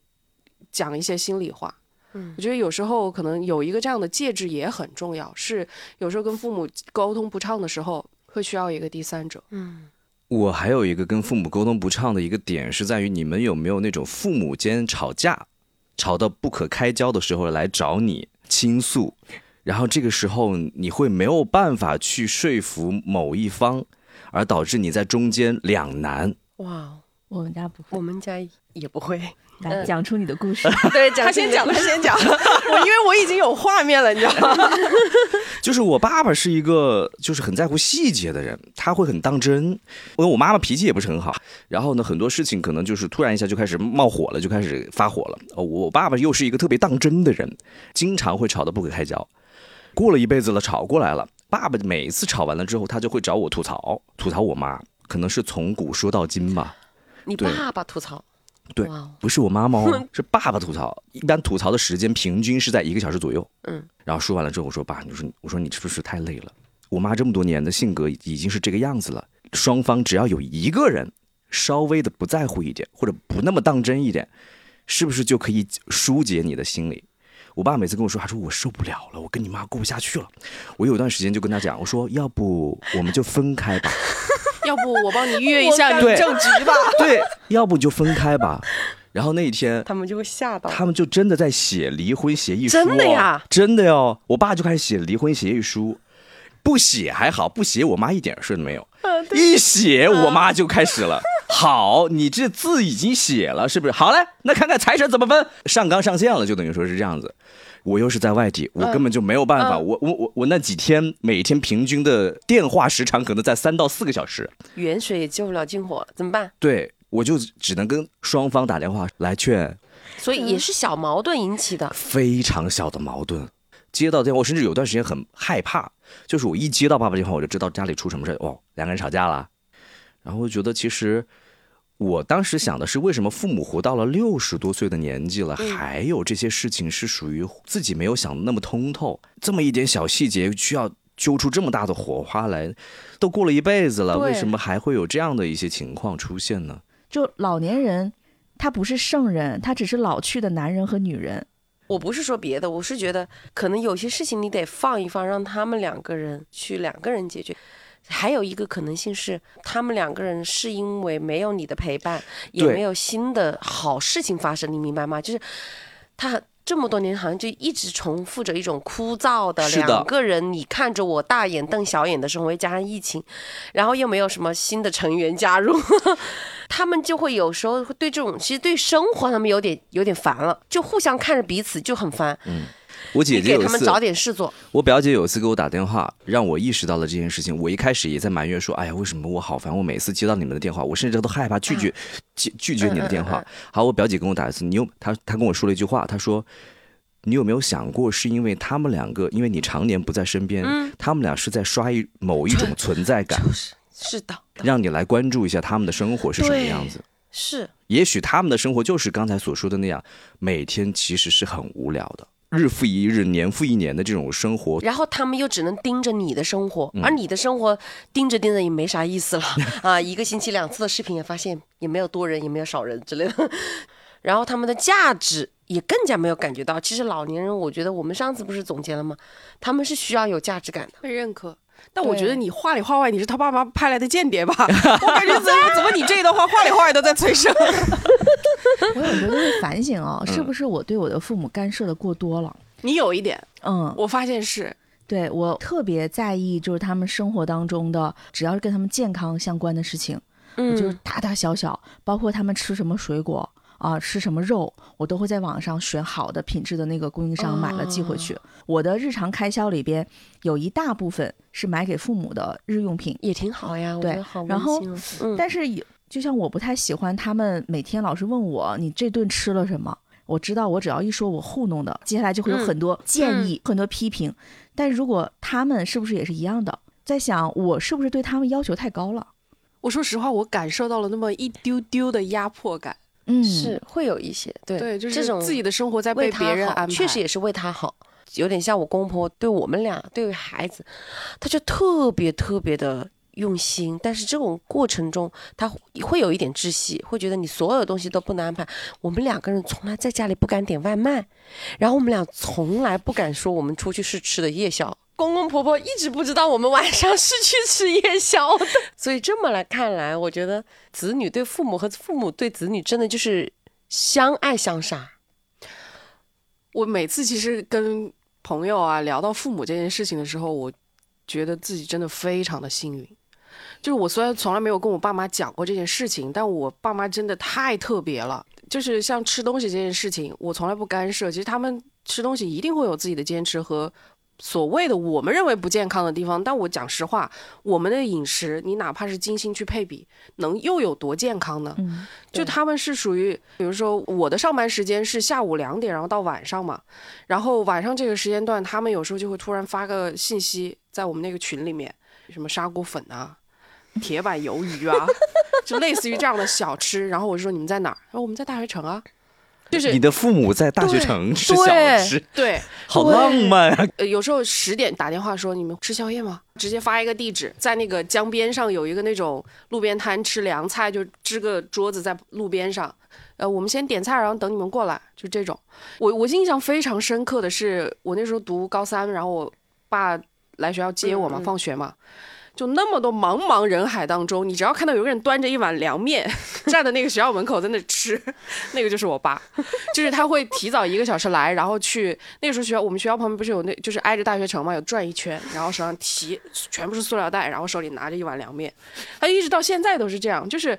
讲一些心里话。嗯我觉得有时候可能有一个这样的介质也很重要，是有时候跟父母沟通不畅的时候，会需要一个第三者。嗯我还有一个跟父母沟通不畅的一个点是在于，你们有没有那种父母间吵架，吵到不可开交的时候来找你倾诉，然后这个时候你会没有办法去说服某一方，而导致你在中间两难。哇，我们家不会，我们家也不会。来讲出你的故事。(laughs) 对，他先讲，他先讲。我因为我已经有画面了，你知道吗？(laughs) 就是我爸爸是一个就是很在乎细节的人，他会很当真。因为我妈妈脾气也不是很好，然后呢，很多事情可能就是突然一下就开始冒火了，就开始发火了。哦，我爸爸又是一个特别当真的人，经常会吵得不可开交。过了一辈子了，吵过来了。爸爸每一次吵完了之后，他就会找我吐槽，吐槽我妈，可能是从古说到今吧。你对爸爸吐槽，对不是我妈妈哦，(laughs) 是爸爸吐槽。一般吐槽的时间平均是在一个小时左右。嗯，然后说完了之后，我说爸，你说我说你是不是太累了？我妈这么多年的性格已经是这个样子了，双方只要有一个人稍微的不在乎一点，或者不那么当真一点，是不是就可以疏解你的心理？我爸每次跟我说，他说我受不了了，我跟你妈过不下去了。我有段时间就跟他讲，我说要不我们就分开吧。要不我帮你约一下对民政局吧。对，要不你就分开吧。然后那一天，他们就会吓到。他们就真的在写离婚协议书、哦，真的呀真的哟！我爸就开始写离婚协议书，不写还好，不写我妈一点事都没有，一写我妈就开始了。好，你这字已经写了，是不是？好嘞，那看看财神怎么分，上纲上线了，就等于说是这样子。我又是在外地，我根本就没有办法。我我我我那几天每天平均的电话时长可能在三到四个小时，远水也救不了近火了，怎么办？对我就只能跟双方打电话来劝，所以也是小矛盾引起的。非常小的矛盾。接到电话，我甚至有段时间很害怕，就是我一接到爸爸电话，我就知道家里出什么事哦，两个人吵架了。然后我觉得其实我当时想的是，为什么父母活到了六十多岁的年纪了，还有这些事情是属于自己没有想的那么通透，这么一点小细节需要揪出这么大的火花来，都过了一辈子了，为什么还会有这样的一些情况出现呢？就老年人，他不是圣人，他只是老去的男人和女人。我不是说别的，我是觉得可能有些事情你得放一放，让他们两个人去两个人解决。还有一个可能性是，他们两个人是因为没有你的陪伴，也没有新的好事情发生，你明白吗？就是他这么多年好像就一直重复着一种枯燥的两个人，你看着我大眼瞪小眼的生活，加上疫情，然后又没有什么新的成员加入，(laughs) 他们就会有时候会对这种其实对生活他们有点有点烦了，就互相看着彼此就很烦。我姐姐有一次，给他们找点事做，我表姐有一次给我打电话，让我意识到了这件事情。我一开始也在埋怨说：“哎呀，为什么我好烦？我每次接到你们的电话，我甚至都害怕拒绝拒拒绝你的电话。”好，我表姐跟我打一次，你有她她跟我说了一句话，她说：“你有没有想过，是因为他们两个，因为你常年不在身边，他们俩是在刷一某一种存在感，(laughs) 就是是的，让你来关注一下他们的生活是什么样子。”是也许他们的生活就是刚才所说的那样，每天其实是很无聊的，日复一日、年复一年的这种生活。然后他们又只能盯着你的生活，嗯而你的生活盯着盯着也没啥意思了 (laughs) 啊！一个星期两次的视频也发现也没有多人，也没有少人之类的。(laughs) 然后他们的价值也更加没有感觉到。其实老年人，我觉得我们上次不是总结了吗？他们是需要有价值感的。被认可。但我觉得你话里话外你是他爸妈派来的间谍吧？(laughs) 我感觉怎么怎么你这一段话话里话外都在催生。(laughs) 我有时候就会反省哦，是不是我对我的父母干涉的过多了？你有一点，嗯，我发现是对我特别在意，就是他们生活当中的，只要是跟他们健康相关的事情，嗯就是大大小小，包括他们吃什么水果啊、吃什么肉，我都会在网上选好的品质的那个供应商买了寄回去。我的日常开销里边有一大部分是买给父母的日用品，也挺好呀，对然后但是有就像我不太喜欢他们每天老是问我你这顿吃了什么。我知道，我只要一说我糊弄的，接下来就会有嗯很多建议、很多批评。但如果他们是不是也是一样的，在想我是不是对他们要求太高了？我说实话，我感受到了那么一丢丢的压迫感。嗯，是会有一些对对，就是这种自己的生活在被为别人安排，确实也是为他好，有点像我公婆对我们俩对于孩子，他就特别特别的用心，但是这种过程中他会有一点窒息，会觉得你所有东西都不能安排。我们两个人从来在家里不敢点外卖，然后我们俩从来不敢说我们出去是吃的夜宵。公公婆婆一直不知道我们晚上是去吃夜宵的，(laughs) 所以这么来看来，我觉得子女对父母和父母对子女真的就是相爱相杀。我每次其实跟朋友啊聊到父母这件事情的时候，我觉得自己真的非常的幸运。就是我虽然从来没有跟我爸妈讲过这件事情，但我爸妈真的太特别了。就是像吃东西这件事情，我从来不干涉。其实他们吃东西一定会有自己的坚持和所谓的我们认为不健康的地方。但我讲实话，我们的饮食，你哪怕是精心去配比，能又有多健康呢？嗯，就他们是属于，比如说我的上班时间是下午两点，然后到晚上嘛，然后晚上这个时间段，他们有时候就会突然发个信息在我们那个群里面，什么砂锅粉啊、铁板鱿鱼啊，就类似于这样的小吃。然后我就说你们在哪儿？然后我们在大学城啊，就是你的父母在大学城吃小对吃，对，(laughs) 好浪漫啊！呃，有时候十点打电话说你们吃宵夜吗？直接发一个地址，在那个江边上有一个那种路边摊吃凉菜，就支个桌子在路边上。呃，我们先点菜，然后等你们过来，就这种。我我印象非常深刻的是，我那时候读高三，然后我爸来学校接我嘛，嗯嗯放学嘛。就那么多茫茫人海当中，你只要看到有个人端着一碗凉面，(laughs) 站在那个学校门口在那吃，(laughs) 那个就是我爸。就是他会提早一个小时来，然后去那个时候学校，我们学校旁边不是有那，就是挨着大学城嘛，有转一圈，然后手上提全部是塑料袋，然后手里拿着一碗凉面，他一直到现在都是这样，就是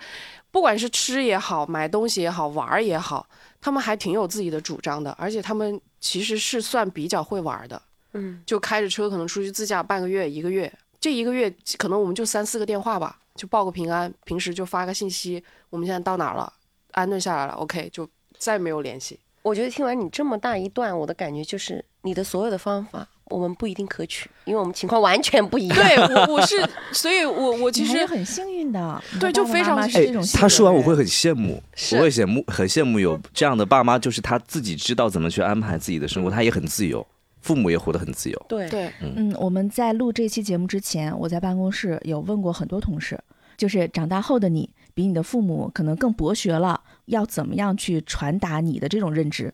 不管是吃也好，买东西也好，玩儿也好，他们还挺有自己的主张的，而且他们其实是算比较会玩儿的，嗯，就开着车可能出去自驾半个月一个月，这一个月可能我们就三四个电话吧，就报个平安，平时就发个信息，我们现在到哪儿了，安顿下来了，OK，就再没有联系。我觉得听完你这么大一段，我的感觉就是你的所有的方法我们不一定可取，因为我们情况完全不一样。对我我是，所以我我其实很幸运的，对就非常是这种，他说完我会很羡慕，我会羡慕，很羡慕有这样的爸妈，就是他自己知道怎么去安排自己的生活，他也很自由，父母也活得很自由。对对嗯，我们在录这期节目之前，我在办公室有问过很多同事，就是长大后的你比你的父母可能更博学了，要怎么样去传达你的这种认知。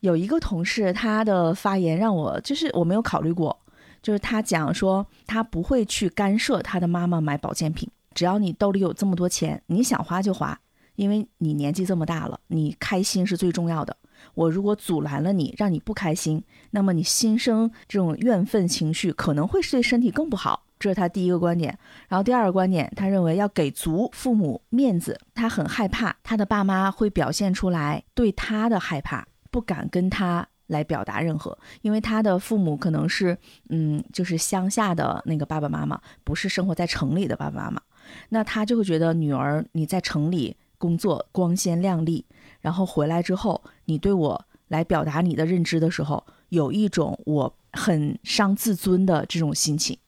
有一个同事，他的发言让我就是我没有考虑过，就是他讲说他不会去干涉他的妈妈买保健品，只要你兜里有这么多钱，你想花就花，因为你年纪这么大了，你开心是最重要的。我如果阻拦了你，让你不开心，那么你心生这种怨愤情绪，可能会是对身体更不好。这是他第一个观点。然后第二个观点，他认为要给足父母面子，他很害怕他的爸妈会表现出来对他的害怕，不敢跟他来表达任何，因为他的父母可能是嗯，就是乡下的那个爸爸妈妈，不是生活在城里的爸爸妈妈。那他就会觉得女儿你在城里工作光鲜亮丽，然后回来之后，你对我来表达你的认知的时候，有一种我很伤自尊的这种心情，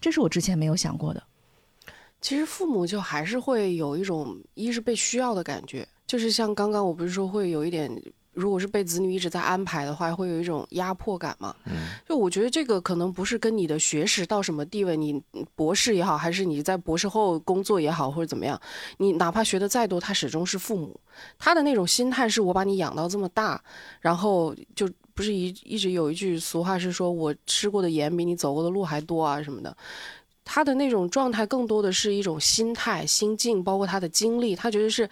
这是我之前没有想过的。其实父母就还是会有一种一是被需要的感觉，就是像刚刚我不是说会有一点，如果是被子女一直在安排的话，会有一种压迫感嘛。嗯，就我觉得这个可能不是跟你的学识到什么地位，你博士也好，还是你在博士后工作也好，或者怎么样，你哪怕学的再多，他始终是父母，他的那种心态是我把你养到这么大，然后就不是一一直有一句俗话是说我吃过的盐比你走过的路还多啊什么的。他的那种状态更多的是一种心态、心境，包括他的经历，他觉得是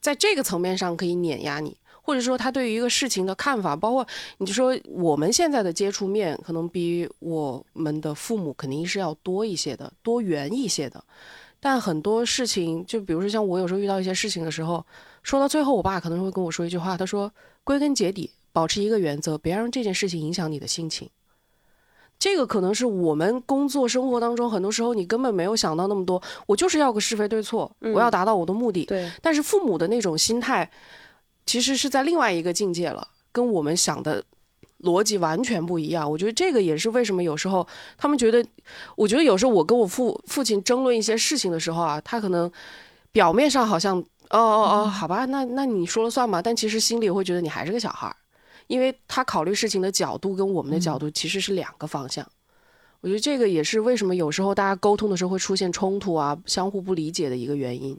在这个层面上可以碾压你，或者说他对于一个事情的看法，包括你就说我们现在的接触面，可能比我们的父母肯定是要多一些的，多元一些的。但很多事情，就比如说像我有时候遇到一些事情的时候，说到最后，我爸可能会跟我说一句话，他说：“归根结底，保持一个原则，别让这件事情影响你的心情。”这个可能是我们工作生活当中，很多时候你根本没有想到那么多。我就是要个是非对错，我要达到我的目的。对，但是父母的那种心态，其实是在另外一个境界了，跟我们想的逻辑完全不一样。我觉得这个也是为什么有时候他们觉得，我觉得有时候我跟我父父亲争论一些事情的时候啊，他可能表面上好像哦哦哦，好吧，那那你说了算吧，但其实心里会觉得你还是个小孩儿。因为他考虑事情的角度跟我们的角度其实是两个方向，我觉得这个也是为什么有时候大家沟通的时候会出现冲突啊、相互不理解的一个原因。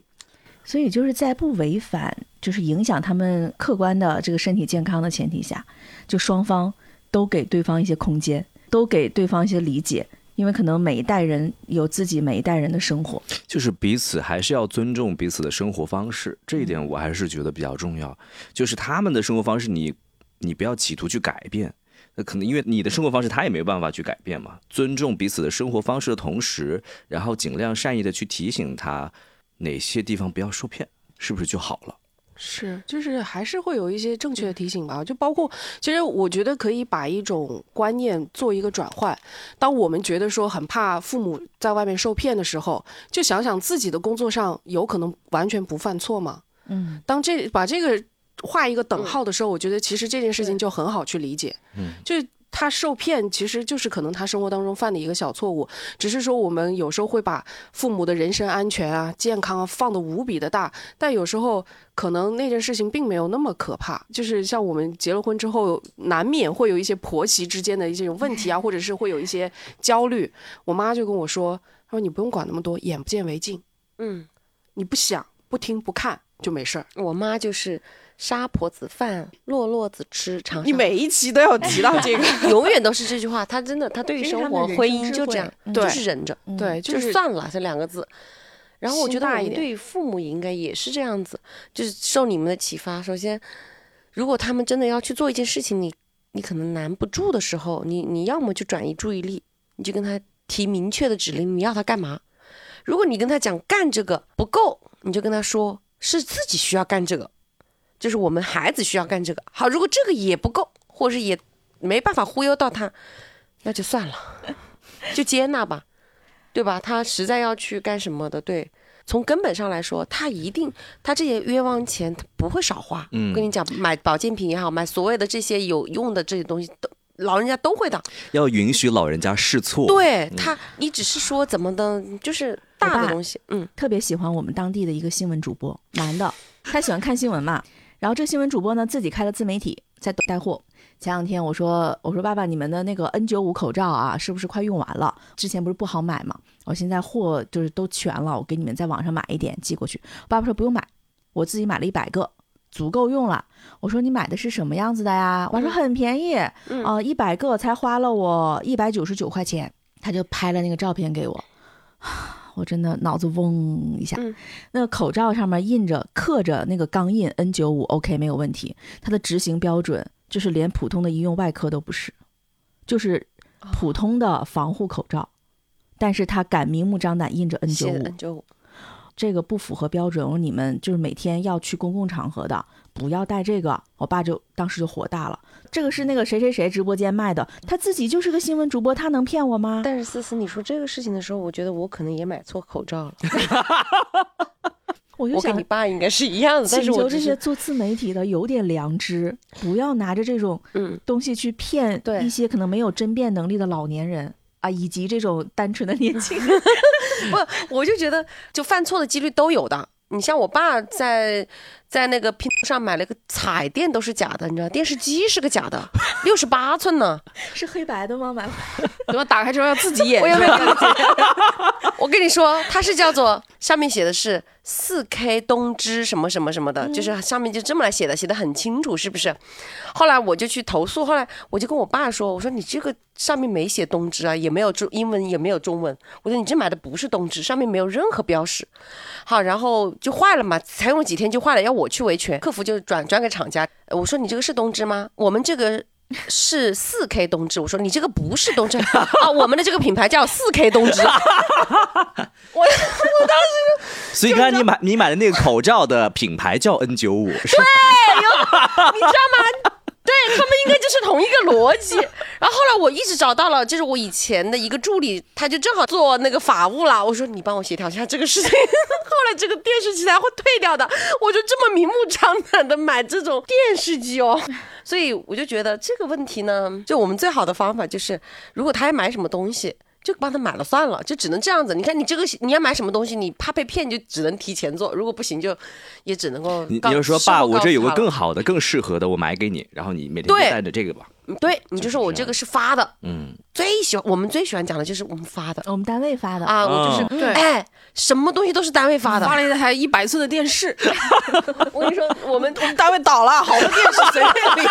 所以就是在不违反，就是影响他们客观的这个身体健康的前提下，就双方都给对方一些空间，都给对方一些理解，因为可能每一代人有自己每一代人的生活，就是彼此还是要尊重彼此的生活方式，这一点我还是觉得比较重要。就是他们的生活方式，你。你不要企图去改变，那可能因为你的生活方式他也没办法去改变嘛。尊重彼此的生活方式的同时，然后尽量善意的去提醒他哪些地方不要受骗，是不是就好了？是，就是还是会有一些正确的提醒吧。就包括，其实我觉得可以把一种观念做一个转换。当我们觉得说很怕父母在外面受骗的时候，就想想自己的工作上有可能完全不犯错吗？嗯，当这把这个。画一个等号的时候，我觉得其实这件事情就很好去理解。嗯，就他受骗，其实就是可能他生活当中犯的一个小错误，只是说我们有时候会把父母的人身安全啊、健康啊放的无比的大，但有时候可能那件事情并没有那么可怕。就是像我们结了婚之后，难免会有一些婆媳之间的一些问题啊，(laughs) 或者是会有一些焦虑。我妈就跟我说：“她说你不用管那么多，眼不见为净。嗯，你不想、不听、不看就没事儿。”我妈就是。杀婆子饭，落落子吃。长你每一期都要提到 (laughs) 这个，永远都是这句话。他真的，他对于生活、婚姻就这样，就是忍着，对，就是算了这两个字。然后我觉得，我们对于父母应该也是这样子，就是受你们的启发。首先，如果他们真的要去做一件事情，你你可能拦不住的时候，你你要么就转移注意力，你就跟他提明确的指令，你要他干嘛？如果你跟他讲干这个不够，你就跟他说是自己需要干这个。就是我们孩子需要干这个，好，如果这个也不够，或者是也没办法忽悠到他，那就算了，(laughs) 就接纳吧，对吧？他实在要去干什么的，对，从根本上来说，他一定，他这些冤枉钱他不会少花。嗯，跟你讲，买保健品也好，买所谓的这些有用的这些东西，都老人家都会的。要允许老人家试错。对他，你只是说怎么的，就是大的东西。嗯，特别喜欢我们当地的一个新闻主播，男的，他喜欢看新闻嘛。然后这新闻主播呢，自己开了自媒体，在带货。前两天我说，我说爸爸，你们的那个 N95 口罩啊，是不是快用完了？之前不是不好买吗？我现在货就是都全了，我给你们在网上买一点寄过去。爸爸说不用买，我自己买了一百个，足够用了。我说你买的是什么样子的呀？我说很便宜，啊，一百个才花了我一百九十九块钱。他就拍了那个照片给我。我真的脑子嗡一下，那个口罩上面印着、刻着那个钢印 N 九五，OK 没有问题。它的执行标准就是连普通的医用外科都不是，就是普通的防护口罩，但是他敢明目张胆印着 N 九五。这个不符合标准，我说你们就是每天要去公共场合的，不要带这个。我爸就当时就火大了，这个是那个谁谁谁直播间卖的，他自己就是个新闻主播，他能骗我吗？但是思思，你说这个事情的时候，我觉得我可能也买错口罩了。(laughs) (laughs) 我就想你爸应该是一样的，但是我这些做自媒体的有点良知，不要拿着这种东西去骗一些可能没有甄别能力的老年人。啊，以及这种单纯的年轻人。(laughs) 不，我就觉得就犯错的几率都有的。你像我爸在在那个拼多多上买了个彩电都是假的，你知道，电视机是个假的，六十八寸呢。(laughs) 是黑白的吗？买怎么打开之后要自己演？我有没有感觉？(laughs) 我跟你说，它是叫做上面写的是四 K 东芝什么什么什么的，就是上面就这么来写的，写的很清楚，是不是？后来我就去投诉，后来我就跟我爸说，我说你这个上面没写东芝啊，也没有中英文，也没有中文，我说你这买的不是东芝，上面没有任何标识。好，然后就坏了嘛，才用几天就坏了，要我去维权，客服就转转给厂家，我说你这个是东芝吗？我们这个。是四 K 东芝，我说你这个不是东芝啊，我们的这个品牌叫四 K 东芝。我我当时就，所以刚才你买你买的那个口罩的品牌叫 N 九五，对，有你知道吗？对他们应该就是同一个逻辑。然后后来我一直找到了，就是我以前的一个助理，他就正好做那个法务啦。我说你帮我协调一下这个事情。(laughs) 后来这个电视机才会退掉的。我就这么明目张胆的买这种电视机哦。所以我就觉得这个问题呢，就我们最好的方法就是，如果他要买什么东西。就帮他买了算了，就只能这样子。你看，你这个你要买什么东西，你怕被骗，就只能提前做。如果不行，就也只能够。你你就说爸，我这有个更好的、更适合的，我买给你，然后你每天就带着这个吧。对，你就说我这个是发的。嗯，最喜欢我们最喜欢讲的就是我们发的，我们单位发的啊，我就是对，哎，什么东西都是单位发的，发了一台一百寸的电视。(laughs) 我跟你说，我们 (laughs) 我们单位倒了，好多电视随便 (laughs) 领。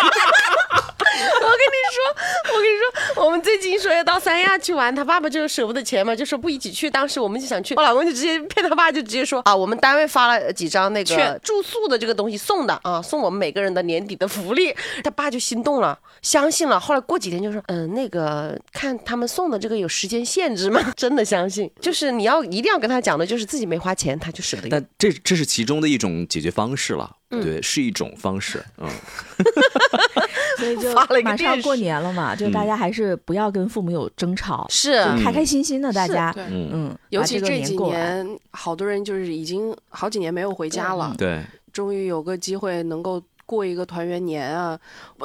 我跟你说，我跟你说，我们最近说要到三亚去玩，他爸爸就舍不得钱嘛，就说不一起去。当时我们就想去，我老公就直接骗他爸，就直接说啊，我们单位发了几张那个住宿的这个东西送的啊，送我们每个人的年底的福利。他爸就心动了，相信了。后来过几天就说，嗯，那个看他们送的这个有时间限制吗？(laughs) 真的相信，就是你要一定要跟他讲的，就是自己没花钱，他就舍得。但这这是其中的一种解决方式了。对，是一种方式，嗯，所以就马上过年了嘛，就大家还是不要跟父母有争吵，是。开开心心的，大家，嗯，尤其这几年，好多人就是已经好几年没有回家了，对，终于有个机会能够过一个团圆年啊，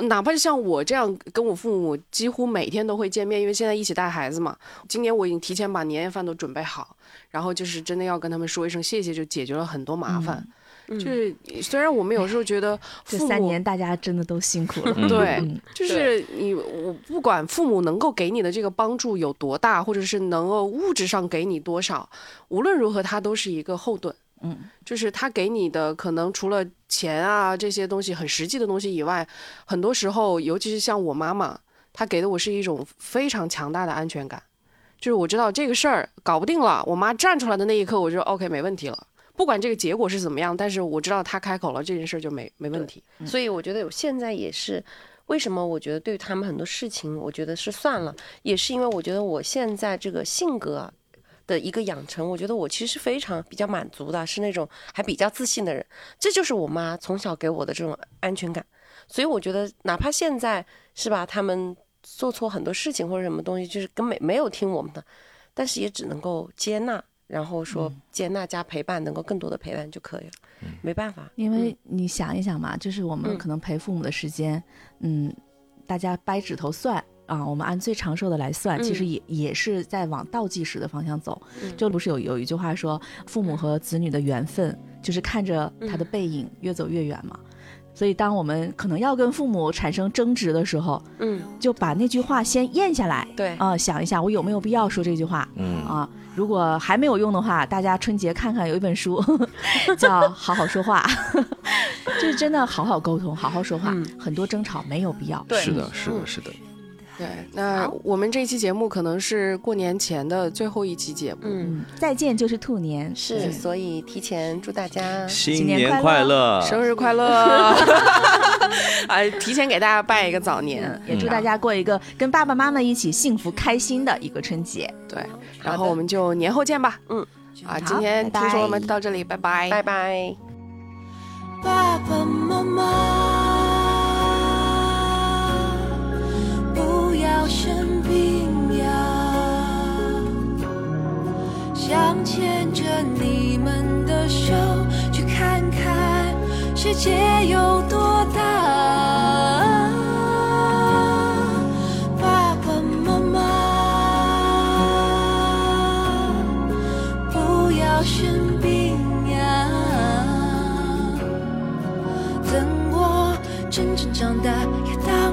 哪怕是像我这样跟我父母几乎每天都会见面，因为现在一起带孩子嘛，今年我已经提前把年夜饭都准备好，然后就是真的要跟他们说一声谢谢，就解决了很多麻烦。就是虽然我们有时候觉得 (laughs) 这三年大家真的都辛苦了，对，就是你我不管父母能够给你的这个帮助有多大，或者是能够物质上给你多少，无论如何他都是一个后盾，嗯，就是他给你的可能除了钱啊这些东西很实际的东西以外，很多时候尤其是像我妈妈，她给的我是一种非常强大的安全感，就是我知道这个事儿搞不定了，我妈站出来的那一刻，我就 OK 没问题了。不管这个结果是怎么样，但是我知道他开口了，这件事就没没问题。所以我觉得我现在也是，为什么我觉得对他们很多事情，我觉得是算了，也是因为我觉得我现在这个性格的一个养成，我觉得我其实非常比较满足的，是那种还比较自信的人。这就是我妈从小给我的这种安全感。所以我觉得，哪怕现在是吧，他们做错很多事情或者什么东西，就是根本没有听我们的，但是也只能够接纳。然后说接纳加陪伴，能够更多的陪伴就可以了。没办法，因为你想一想嘛，就是我们可能陪父母的时间，嗯，大家掰指头算啊，我们按最长寿的来算，其实也也是在往倒计时的方向走。就不是有有一句话说，父母和子女的缘分就是看着他的背影越走越远嘛。所以，当我们可能要跟父母产生争执的时候，嗯，就把那句话先咽下来，对，啊，想一下我有没有必要说这句话，嗯。啊，如果还没有用的话，大家春节看看，有一本书 (laughs) 叫《好好说话》，(laughs) 就是真的好好沟通，好好说话，很多争吵没有必要，是的，是的，是的。对，那我们这一期节目可能是过年前的最后一期节目。嗯，再见就是兔年，是，所以提前祝大家新年快乐，生日快乐！啊，(laughs) (laughs) 提前给大家拜一个早年，也祝大家过一个跟爸爸妈妈一起幸福开心的一个春节。对，然后我们就年后见吧。嗯，啊，今天听说我们到这里，拜拜，拜拜。爸爸妈妈。生病呀。想牵着你们的手去看看世界有多大。爸爸妈妈不要生病呀。等我真正长大也到